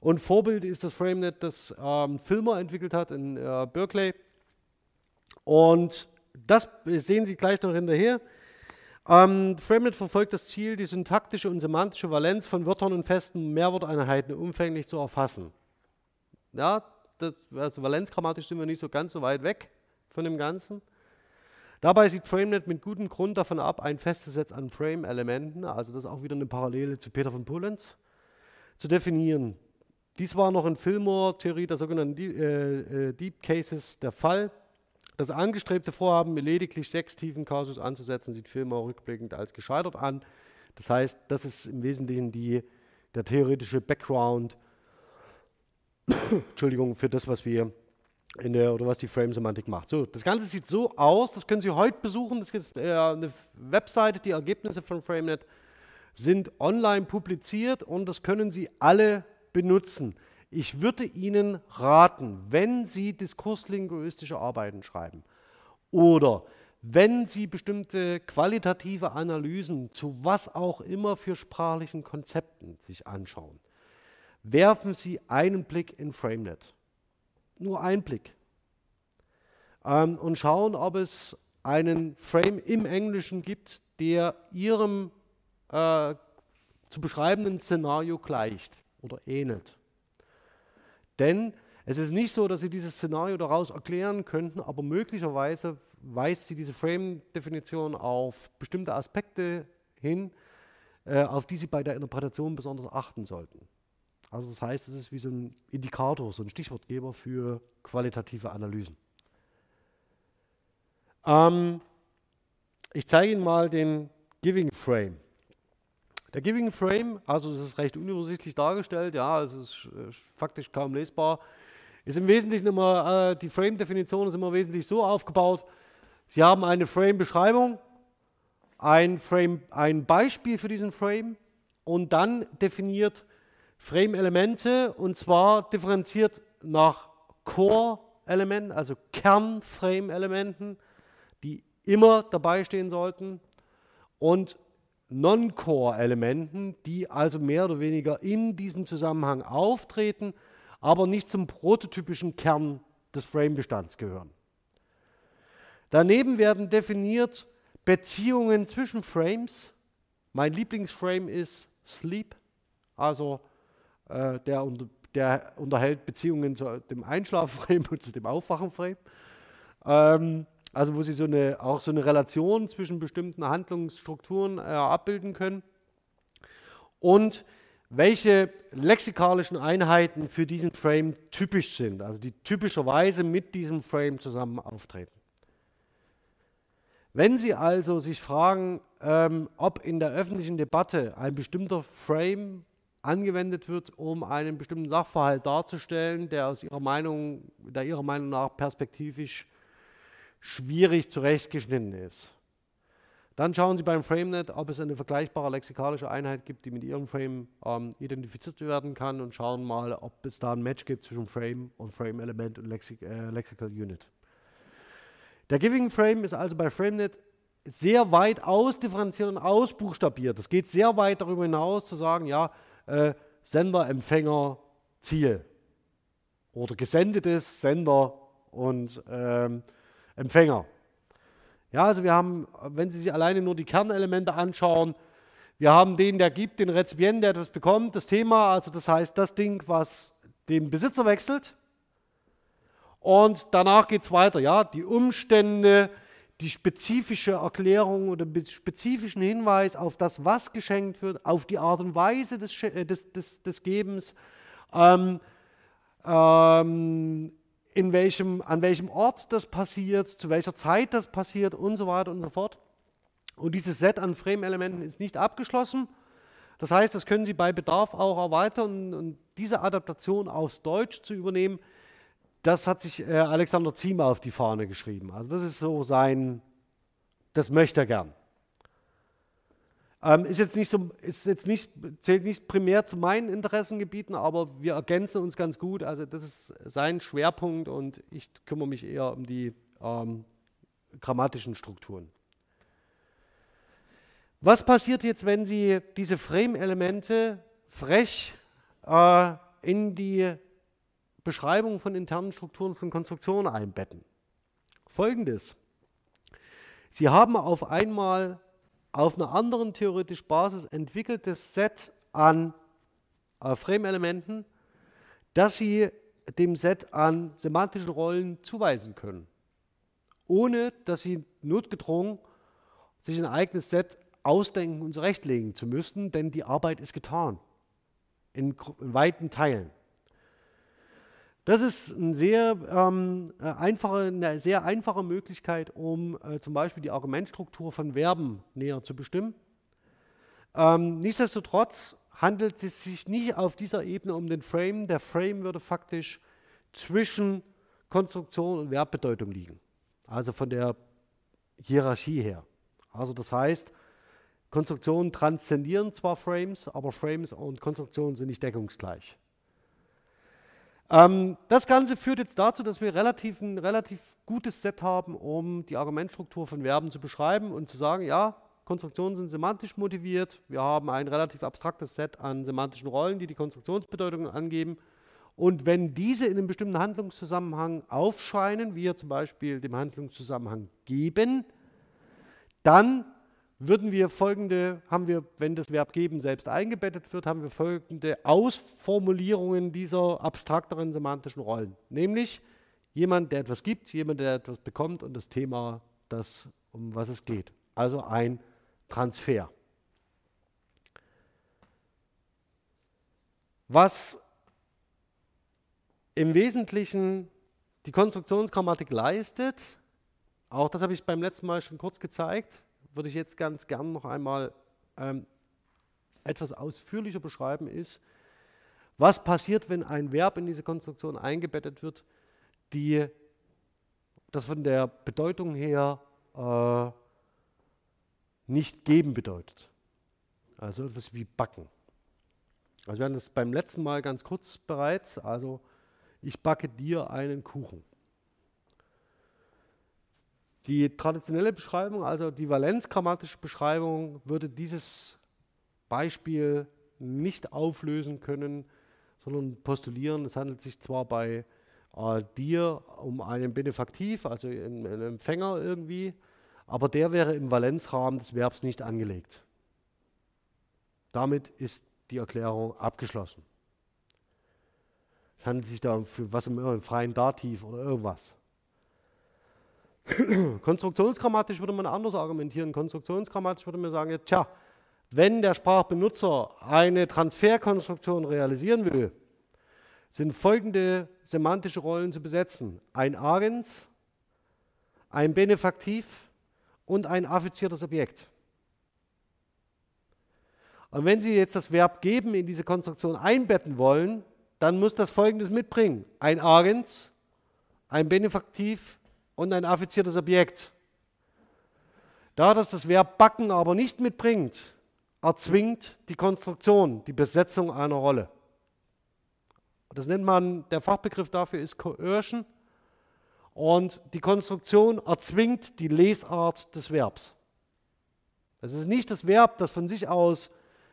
Und Vorbild ist das FrameNet, das ähm, Filmer entwickelt hat in äh, Berkeley. Und das sehen Sie gleich noch hinterher. Ähm, FrameNet verfolgt das Ziel, die syntaktische und semantische Valenz von Wörtern und festen Mehrworteinheiten umfänglich zu erfassen. Ja, das, also valenzgrammatisch sind wir nicht so ganz so weit weg von dem Ganzen. Dabei sieht FrameNet mit gutem Grund davon ab, ein festes Set an Frame-Elementen, also das ist auch wieder eine Parallele zu Peter von Pulenz, zu definieren. Dies war noch in Fillmore-Theorie der sogenannten äh, äh, Deep Cases der Fall. Das angestrebte Vorhaben, lediglich sechs tiefen Kasus anzusetzen, sieht Filmer rückblickend als gescheitert an. Das heißt, das ist im Wesentlichen die, der theoretische Background <coughs> Entschuldigung, für das, was wir in der, oder was die Frame-Semantik macht. So, das Ganze sieht so aus, das können Sie heute besuchen. Das ist äh, eine Webseite, die Ergebnisse von FrameNet sind online publiziert und das können Sie alle benutzen. Ich würde Ihnen raten, wenn Sie diskurslinguistische Arbeiten schreiben oder wenn Sie bestimmte qualitative Analysen zu was auch immer für sprachlichen Konzepten sich anschauen, werfen Sie einen Blick in FrameNet. Nur einen Blick. Ähm, und schauen, ob es einen Frame im Englischen gibt, der Ihrem äh, zu beschreibenden Szenario gleicht oder ähnelt. Denn es ist nicht so, dass Sie dieses Szenario daraus erklären könnten, aber möglicherweise weist Sie diese Frame-Definition auf bestimmte Aspekte hin, äh, auf die Sie bei der Interpretation besonders achten sollten. Also das heißt, es ist wie so ein Indikator, so ein Stichwortgeber für qualitative Analysen. Ähm, ich zeige Ihnen mal den Giving Frame. Der Giving Frame, also es ist recht unübersichtlich dargestellt, ja, es ist äh, faktisch kaum lesbar, ist im Wesentlichen immer, äh, die Frame-Definition ist immer wesentlich so aufgebaut, Sie haben eine Frame-Beschreibung, ein, Frame, ein Beispiel für diesen Frame und dann definiert Frame-Elemente und zwar differenziert nach Core-Elementen, also Kern-Frame-Elementen, die immer dabei stehen sollten und Non-Core-Elementen, die also mehr oder weniger in diesem Zusammenhang auftreten, aber nicht zum prototypischen Kern des Frame-Bestands gehören. Daneben werden definiert Beziehungen zwischen Frames. Mein Lieblingsframe ist Sleep, also äh, der, der, unterhält Beziehungen zu dem Einschlafframe <laughs> und zu dem Aufwachenframe. Ähm, also wo Sie so eine, auch so eine Relation zwischen bestimmten Handlungsstrukturen äh, abbilden können. Und welche lexikalischen Einheiten für diesen Frame typisch sind, also die typischerweise mit diesem Frame zusammen auftreten. Wenn Sie also sich fragen, ähm, ob in der öffentlichen Debatte ein bestimmter Frame angewendet wird, um einen bestimmten Sachverhalt darzustellen, der aus Ihrer Meinung, der Ihrer Meinung nach perspektivisch schwierig zurechtgeschnitten ist, dann schauen Sie beim FrameNet, ob es eine vergleichbare lexikalische Einheit gibt, die mit Ihrem Frame ähm, identifiziert werden kann und schauen mal, ob es da ein Match gibt zwischen Frame und Frame-Element und Lexi äh, Lexical Unit. Der Giving Frame ist also bei FrameNet sehr weit ausdifferenziert und ausbuchstabiert. Es geht sehr weit darüber hinaus zu sagen, ja, äh, Sender, Empfänger, Ziel. Oder gesendetes, Sender und ähm, Empfänger. Ja, also wir haben, wenn Sie sich alleine nur die Kernelemente anschauen, wir haben den, der gibt, den Rezipient, der etwas bekommt, das Thema, also das heißt das Ding, was den Besitzer wechselt. Und danach geht es weiter, ja, die Umstände, die spezifische Erklärung oder spezifischen Hinweis auf das, was geschenkt wird, auf die Art und Weise des, äh, des, des, des Gebens, ähm, ähm, in welchem, an welchem Ort das passiert, zu welcher Zeit das passiert und so weiter und so fort. Und dieses Set an Frame-Elementen ist nicht abgeschlossen. Das heißt, das können Sie bei Bedarf auch erweitern und diese Adaptation aufs Deutsch zu übernehmen, das hat sich äh, Alexander Ziemer auf die Fahne geschrieben. Also das ist so sein, das möchte er gern. Ähm, ist jetzt nicht so, ist jetzt nicht, zählt nicht primär zu meinen Interessengebieten, aber wir ergänzen uns ganz gut. Also das ist sein Schwerpunkt und ich kümmere mich eher um die ähm, grammatischen Strukturen. Was passiert jetzt, wenn Sie diese Frame-Elemente frech äh, in die Beschreibung von internen Strukturen von Konstruktionen einbetten. Folgendes. Sie haben auf einmal auf einer anderen theoretischen Basis entwickeltes Set an äh, Frame-Elementen, das Sie dem Set an semantischen Rollen zuweisen können, ohne dass Sie notgedrungen sich ein eigenes Set ausdenken und zurechtlegen zu müssen, denn die Arbeit ist getan, in, in weiten Teilen. Das ist ein sehr, ähm, äh, einfache, eine sehr einfache Möglichkeit, um äh, zum Beispiel die Argumentstruktur von Verben näher zu bestimmen. Ähm, nichtsdestotrotz handelt es sich nicht auf dieser Ebene um den Frame. Der Frame würde faktisch zwischen Konstruktion und Verbbedeutung liegen. Also von der Hierarchie her. Also das heißt, Konstruktionen transzendieren zwar Frames, aber Frames und Konstruktionen sind nicht deckungsgleich. Ähm, das Ganze führt jetzt dazu, dass wir relativ, ein relativ gutes Set haben, um die Argumentstruktur von Verben zu beschreiben und zu sagen, ja, Konstruktionen sind semantisch motiviert. Wir haben ein relativ abstraktes Set an semantischen Rollen, die die Konstruktionsbedeutungen angeben. Und wenn diese in einem bestimmten Handlungszusammenhang aufscheinen, wir zum Beispiel dem Handlungszusammenhang geben, dann würden wir folgende, haben wir, wenn das Verb geben selbst eingebettet wird, haben wir folgende Ausformulierungen dieser abstrakteren semantischen Rollen. Nämlich jemand, der etwas gibt, jemand, der etwas bekommt und das Thema, das, um was es geht. Also ein Transfer. Was im Wesentlichen die Konstruktionsgrammatik leistet, auch das habe ich beim letzten Mal schon kurz gezeigt, würde ich jetzt ganz gern noch einmal ähm, etwas ausführlicher beschreiben, ist, was passiert, wenn ein Verb in diese Konstruktion eingebettet wird, die das von der Bedeutung her äh, nicht geben bedeutet. Also etwas wie backen. Also wir hatten das beim letzten Mal ganz kurz bereits. Also ich backe dir einen Kuchen. Die traditionelle Beschreibung, also die valenzgrammatische Beschreibung, würde dieses Beispiel nicht auflösen können, sondern postulieren, es handelt sich zwar bei äh, dir um einen Benefaktiv, also einen, Empfänger irgendwie, aber der wäre im Valenzrahmen des Verbs nicht angelegt. Damit ist die Erklärung abgeschlossen. Es handelt sich da um was im, im freien Dativ oder irgendwas. <clears throat> Konstruktionsgrammatisch würde man anders argumentieren. Konstruktionsgrammatisch würde man sagen, tja, wenn der Sprachbenutzer eine Transferkonstruktion realisieren will, sind folgende semantische Rollen zu besetzen. Ein Agens, ein Benefaktiv und ein affiziertes Objekt. Und wenn Sie jetzt das Verb geben in diese Konstruktion einbetten wollen, dann muss das folgendes mitbringen. Ein Agens, ein Benefaktiv und ein affiziertes Objekt. Da das das Verb backen aber nicht mitbringt, erzwingt die Konstruktion die Besetzung einer Rolle. Das nennt man, der Fachbegriff dafür ist Coercion. Und die Konstruktion erzwingt die Lesart des Verbs. Es ist nicht das Verb, das von sich aus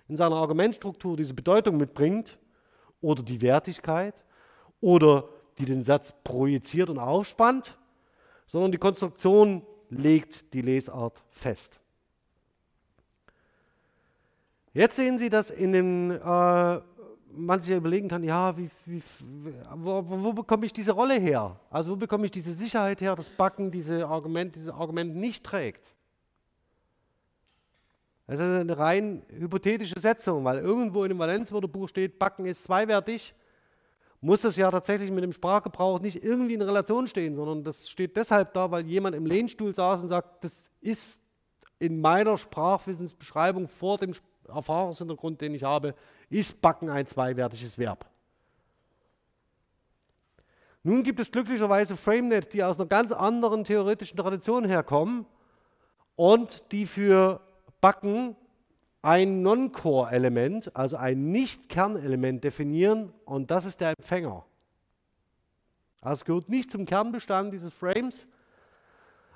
in seiner Argumentstruktur diese Bedeutung mitbringt oder die Wertigkeit oder die den Satz projiziert und aufspannt, sondern die Konstruktion legt die Lesart fest. Jetzt sehen Sie, dass in den, äh, man sich überlegen kann, ja, wie, wie, wo, wo, bekomme ich diese Rolle her? Also wo bekomme ich diese Sicherheit her, dass Backen diese Argument, dieses Argument nicht trägt? Das ist eine rein hypothetische Setzung, weil irgendwo in dem Valenzwörterbuch steht, Backen ist zweiwertig muss das ja tatsächlich mit dem Sprachgebrauch nicht irgendwie in Relation stehen, sondern das steht deshalb da, weil jemand im Lehnstuhl saß und sagt, das ist in meiner Sprachwissensbeschreibung vor dem Erfahrungshintergrund, den ich habe, ist Backen ein zweiwertiges Verb. Nun gibt es glücklicherweise FrameNet, die aus einer ganz anderen theoretischen Tradition herkommen und die für Backen ein Non-Core-Element, also ein Nicht-Kernelement definieren und das ist der Empfänger. Also es gehört nicht zum Kernbestand dieses Frames,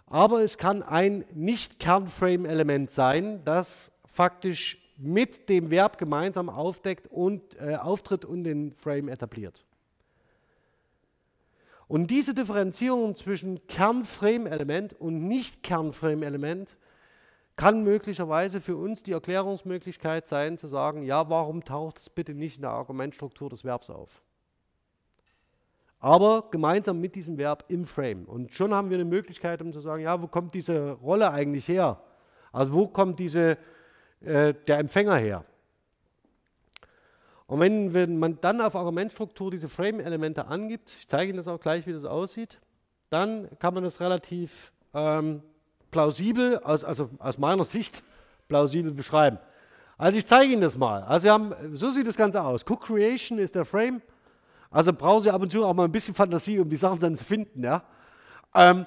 aber es kann ein Nicht-Kern-Frame-Element sein, das faktisch mit dem Verb gemeinsam aufdeckt und äh, auftritt und den Frame etabliert. Und diese Differenzierung zwischen Kern-Frame-Element und Nicht-Kern-Frame-Element kann möglicherweise für uns die Erklärungsmöglichkeit sein, zu sagen, ja, warum taucht es bitte nicht in der Argumentstruktur des Verbs auf? Aber gemeinsam mit diesem Verb im Frame. Und schon haben wir eine Möglichkeit, um zu sagen, ja, wo kommt diese Rolle eigentlich her? Also wo kommt diese, äh, der Empfänger her? Und wenn, wenn man dann auf Argumentstruktur diese Frame-Elemente angibt, ich zeige Ihnen das auch gleich, wie das aussieht, dann kann man das relativ ähm, plausibel, aus, also aus meiner Sicht plausibel beschreiben. Also ich zeige Ihnen das mal. Also haben, so sieht das Ganze aus. Cook Creation ist der Frame. Also brauchen Sie ab und zu auch mal ein bisschen Fantasie, um die Sachen dann zu finden. Ja? Ähm,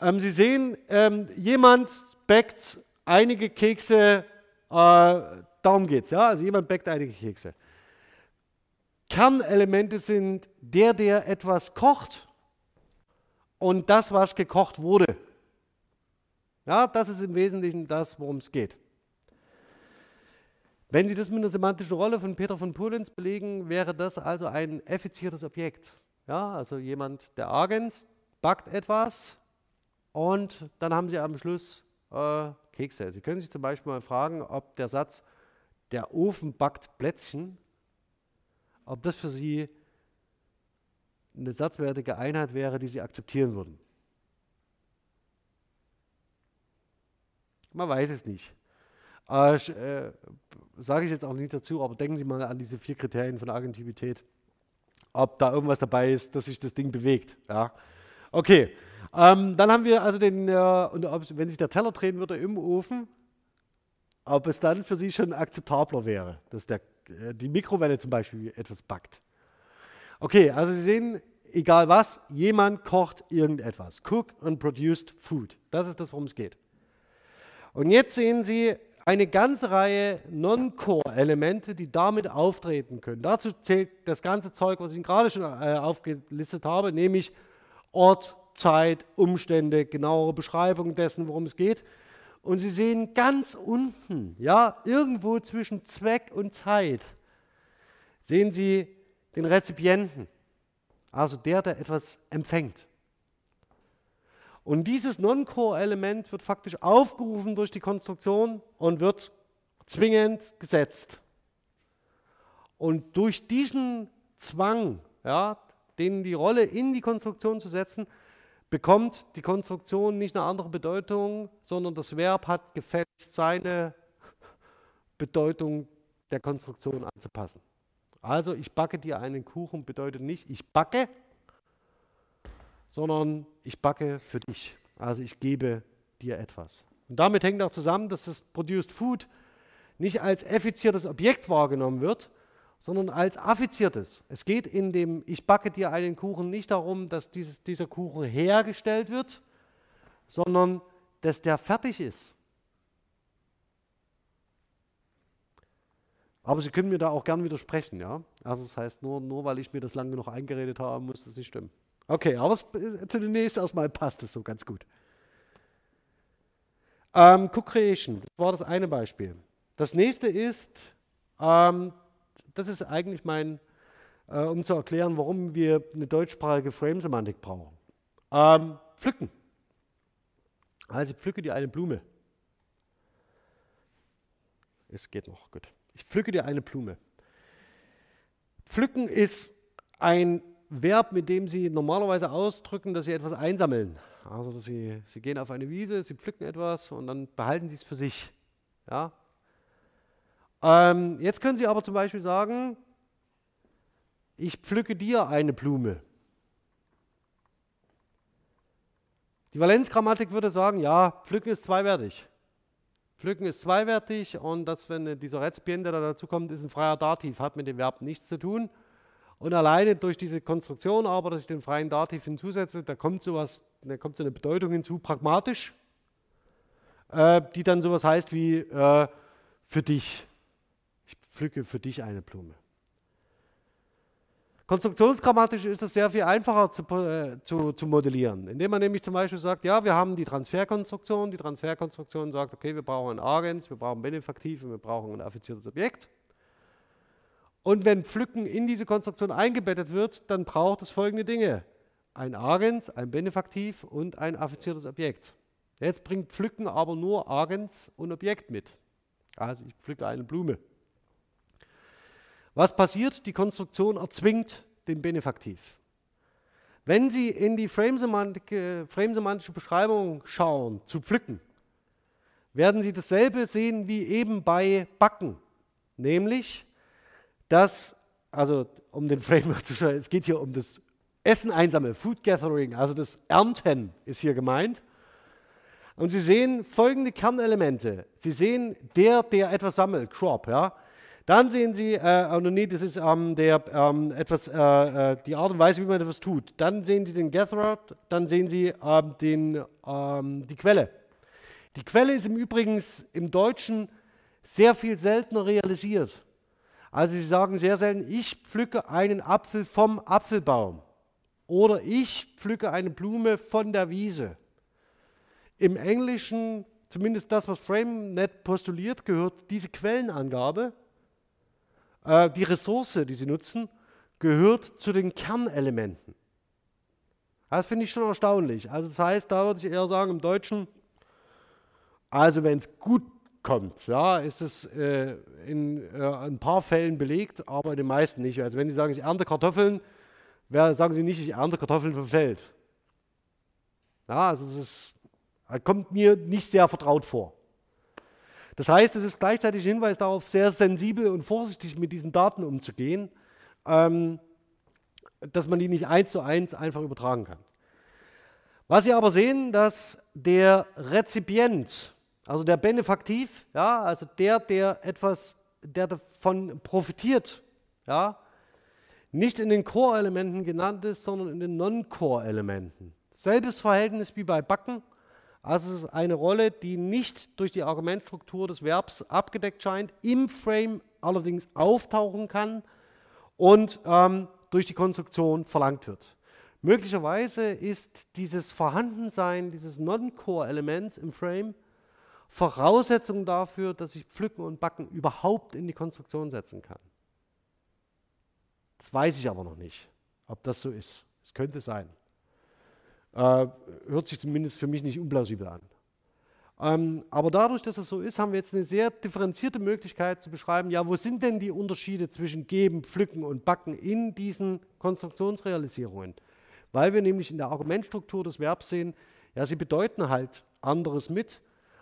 ähm, Sie sehen, ähm, jemand backt einige Kekse, äh, darum geht es. Ja? Also jemand backt einige Kekse. Kernelemente sind der, der etwas kocht und das, was gekocht wurde. Ja, das ist im Wesentlichen das, worum es geht. Wenn Sie das mit einer semantischen Rolle von Peter von Pulenz belegen, wäre das also ein effiziertes Objekt. Ja, also jemand, der Agens, backt etwas und dann haben Sie am Schluss äh, Kekse. Sie können sich zum Beispiel mal fragen, ob der Satz, der Ofen backt Plätzchen, ob das für Sie eine satzwertige Einheit wäre, die Sie akzeptieren würden. Man weiß es nicht. Äh, äh, Sage ich jetzt auch nicht dazu, aber denken Sie mal an diese vier Kriterien von Agentivität. Ob da irgendwas dabei ist, dass sich das Ding bewegt. Ja. Okay, ähm, dann haben wir also den, äh, und ob, wenn sich der Teller drehen würde im Ofen, ob es dann für Sie schon akzeptabler wäre, dass der, äh, die Mikrowelle zum Beispiel etwas backt. Okay, also Sie sehen, egal was, jemand kocht irgendetwas. Cook and produced food. Das ist das, worum es geht. Und jetzt sehen Sie eine ganze Reihe Non-Core-Elemente, die damit auftreten können. Dazu zählt das ganze Zeug, was ich Ihnen gerade schon äh, aufgelistet habe, nämlich Ort, Zeit, Umstände, genauere Beschreibung dessen, worum es geht. Und Sie sehen ganz unten, ja, irgendwo zwischen Zweck und Zeit, sehen Sie den Rezipienten, also der, der etwas empfängt. Und dieses Non-Core-Element wird faktisch aufgerufen durch die Konstruktion und wird zwingend gesetzt. Und durch diesen Zwang, ja, den die Rolle in die Konstruktion zu setzen, bekommt die Konstruktion nicht eine andere Bedeutung, sondern das Verb hat gefälligst seine Bedeutung der Konstruktion anzupassen. Also ich backe dir einen Kuchen bedeutet nicht, ich backe, sondern ich backe für dich. Also ich gebe dir etwas. Und damit hängt auch zusammen, dass das Produced Food nicht als effiziertes Objekt wahrgenommen wird, sondern als affiziertes. Es geht in dem Ich backe dir einen Kuchen nicht darum, dass dieses, dieser Kuchen hergestellt wird, sondern dass der fertig ist. Aber Sie können mir da auch gern widersprechen, ja. Also das heißt, nur, nur weil ich mir das lange genug eingeredet habe, muss das nicht stimmen. Okay, aber zunächst erstmal passt es so ganz gut. Ähm, Co-Creation, das war das eine Beispiel. Das nächste ist, ähm, das ist eigentlich mein, äh, um zu erklären, warum wir eine deutschsprachige Frame-Semantik brauchen. Ähm, pflücken. Also pflücke dir eine Blume. Es geht noch, gut. Ich pflücke dir eine Blume. Pflücken ist ein Verb, mit dem Sie normalerweise ausdrücken, dass Sie etwas einsammeln. Also, dass Sie, Sie gehen auf eine Wiese, Sie pflücken etwas und dann behalten Sie es für sich. Ja? Ähm, jetzt können Sie aber zum Beispiel sagen, ich pflücke dir eine Blume. Die Valenzgrammatik würde sagen, ja, pflücken ist zweiwertig. Pflücken ist zweiwertig und das, wenn dieser Rezipient, der da dazu kommt, ist ein freier Dativ, hat mit dem Verb nichts zu tun. Und alleine durch diese Konstruktion aber, dass ich den freien Dativ hinzusetze, da kommt sowas, da kommt so eine Bedeutung hinzu, pragmatisch, äh, die dann sowas heißt wie äh, für dich. Ich pflücke für dich eine Blume. Konstruktionsgrammatisch ist es sehr viel einfacher zu, äh, zu, zu, modellieren, indem man nämlich zum Beispiel sagt, ja, wir haben die Transferkonstruktion. Die Transferkonstruktion sagt, okay, wir brauchen ein Agens, wir brauchen Benefaktiv und wir brauchen ein affiziertes Objekt. Und wenn Pflücken in diese Konstruktion eingebettet wird, dann braucht es folgende Dinge. Ein Agens, ein Benefaktiv und ein affiziertes Objekt. Jetzt bringt Pflücken aber nur Agens und Objekt mit. Also ich pflücke eine Blume. Was passiert? Die Konstruktion erzwingt den Benefaktiv. Wenn Sie in die frame-semantische Frame Beschreibung schauen, zu pflücken, werden Sie dasselbe sehen wie eben bei Backen. Nämlich, dass, also um den Framework <laughs> zu schauen, es geht hier um das Essen einsammeln, Food Gathering, also das Ernten ist hier gemeint. Und Sie sehen folgende Kernelemente. Sie sehen der, der etwas sammelt, Crop, ja. Dann sehen Sie, äh, oh nee, das ist ähm, der, ähm, etwas, äh, äh, die Art und Weise, wie man etwas tut. Dann sehen Sie den Gatherer, dann sehen Sie ähm, den, ähm, die Quelle. Die Quelle ist im Übrigen im Deutschen sehr viel seltener realisiert. Also Sie sagen sehr selten, ich pflücke einen Apfel vom Apfelbaum oder ich pflücke eine Blume von der Wiese. Im Englischen, zumindest das, was FrameNet postuliert, gehört diese Quellenangabe, äh, die Ressource, die Sie nutzen, gehört zu den Kernelementen. Das finde ich schon erstaunlich. Also das heißt, da würde ich eher sagen, im Deutschen, also wenn es gut kommt, ja, ist es äh, in äh, ein paar Fällen belegt, aber in den meisten nicht. Also wenn Sie sagen, ich ernte Kartoffeln, wer, sagen Sie nicht, ich ernte Kartoffeln vom Feld. Ja, also es ist, kommt mir nicht sehr vertraut vor. Das heißt, es ist gleichzeitig ein Hinweis darauf, sehr sensibel und vorsichtig mit diesen Daten umzugehen, ähm, dass man die nicht eins zu eins einfach übertragen kann. Was Sie aber sehen, dass der Rezipient, also der Benefaktiv, ja, also der, der etwas, der davon profitiert, ja, nicht in den Core-Elementen genannt ist, sondern in den Non-Core-Elementen. Selbes Verhältnis wie bei Backen. Also es ist eine Rolle, die nicht durch die Argumentstruktur des Verbs abgedeckt scheint, im Frame allerdings auftauchen kann und ähm, durch die Konstruktion verlangt wird. Möglicherweise ist dieses Vorhandensein dieses Non-Core-Elements im Frame Voraussetzung dafür, dass ich Pflücken und Backen überhaupt in die Konstruktion setzen kann. Das weiß ich aber noch nicht, ob das so ist. Es könnte sein. Äh, hört sich zumindest für mich nicht unplausibel an. Ähm, aber dadurch, dass es so ist, haben wir jetzt eine sehr differenzierte Möglichkeit zu beschreiben, ja, wo sind denn die Unterschiede zwischen Geben, Pflücken und Backen in diesen Konstruktionsrealisierungen? Weil wir nämlich in der Argumentstruktur des Verbs sehen, ja, sie bedeuten halt anderes mit,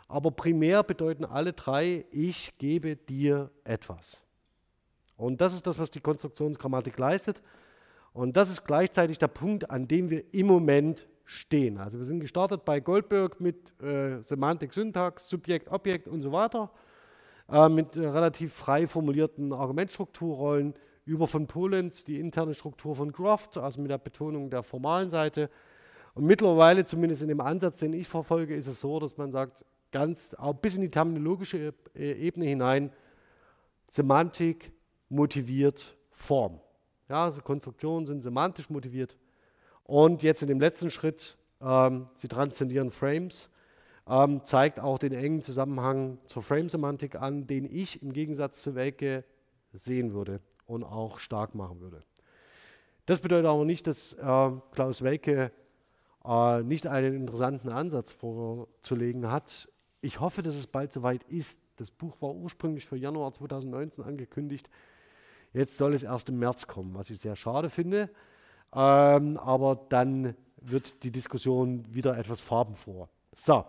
aber primär bedeuten alle drei, ich gebe dir etwas. Und das ist das, was die Konstruktionsgrammatik leistet. Und das ist gleichzeitig der Punkt, an dem wir im Moment stehen. Also wir sind gestartet bei Goldberg mit äh, Semantik, Syntax, Subjekt, Objekt und so weiter, äh, mit äh, relativ frei formulierten Argumentstrukturrollen über von Polenz die interne Struktur von Groft, also mit der Betonung der formalen Seite. Und mittlerweile, zumindest in dem Ansatz, den ich verfolge, ist es so, dass man sagt, ganz auch bis in die terminologische e-, Ebene hinein, Semantik motiviert Form. Ja, also Konstruktionen sind semantisch motiviert. Und jetzt in dem letzten Schritt, ähm, sie transzendieren Frames, ähm, zeigt auch den engen Zusammenhang zur Frame-Semantik an, den ich im Gegensatz zu Welke sehen würde und auch stark machen würde. Das bedeutet aber nicht, dass äh, Klaus Welke äh, nicht einen interessanten Ansatz vorzulegen hat. Ich hoffe, dass es bald soweit ist. Das Buch war ursprünglich für Januar 2019 angekündigt. Jetzt soll es erst im März kommen, was ich sehr schade finde. Ähm, aber dann wird die Diskussion wieder etwas farbenfroher. So,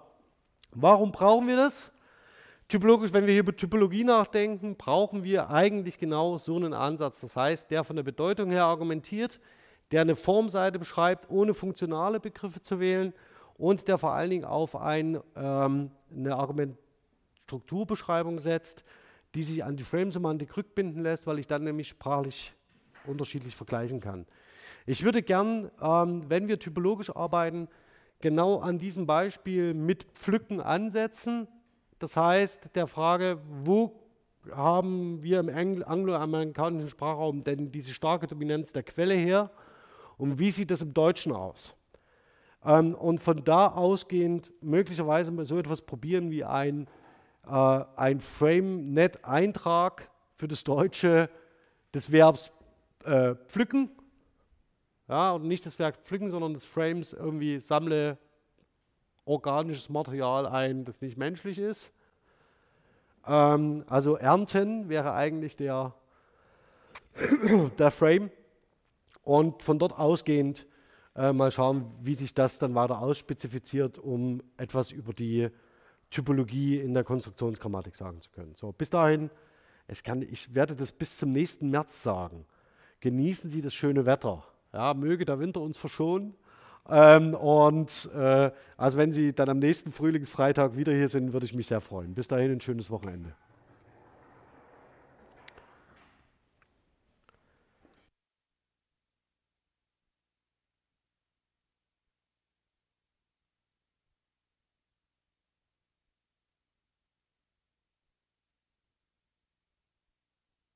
warum brauchen wir das? Typologisch, wenn wir hier über Typologie nachdenken, brauchen wir eigentlich genau so einen Ansatz. Das heißt, der von der Bedeutung her argumentiert, der eine Formseite beschreibt, ohne funktionale Begriffe zu wählen und der vor allen Dingen auf ein, ähm, eine Argumentstrukturbeschreibung setzt, die sich an die Frame-Semantik rückbinden lässt, weil ich dann nämlich sprachlich unterschiedlich vergleichen kann. Ich würde gern, ähm, wenn wir typologisch arbeiten, genau an diesem Beispiel mit Pflücken ansetzen. Das heißt, der Frage, wo haben wir im angloamerikanischen Sprachraum denn diese starke Dominanz der Quelle her und wie sieht das im Deutschen aus? Ähm, und von da ausgehend möglicherweise mal so etwas probieren wie ein äh, ein Frame-Net-Eintrag für das Deutsche des Verbs äh, pflücken. Ja, und nicht das Verb pflücken, sondern des Frames irgendwie sammle organisches Material ein, das nicht menschlich ist. Ähm, also ernten wäre eigentlich der, <coughs> der Frame. Und von dort ausgehend äh, mal schauen, wie sich das dann weiter ausspezifiziert, um etwas über die Typologie in der Konstruktionsgrammatik sagen zu können. So, bis dahin, ich, kann, ich werde das bis zum nächsten März sagen. Genießen Sie das schöne Wetter. Ja, möge der Winter uns verschonen. Ähm, und äh, also wenn Sie dann am nächsten Frühlingsfreitag wieder hier sind, würde ich mich sehr freuen. Bis dahin ein schönes Wochenende.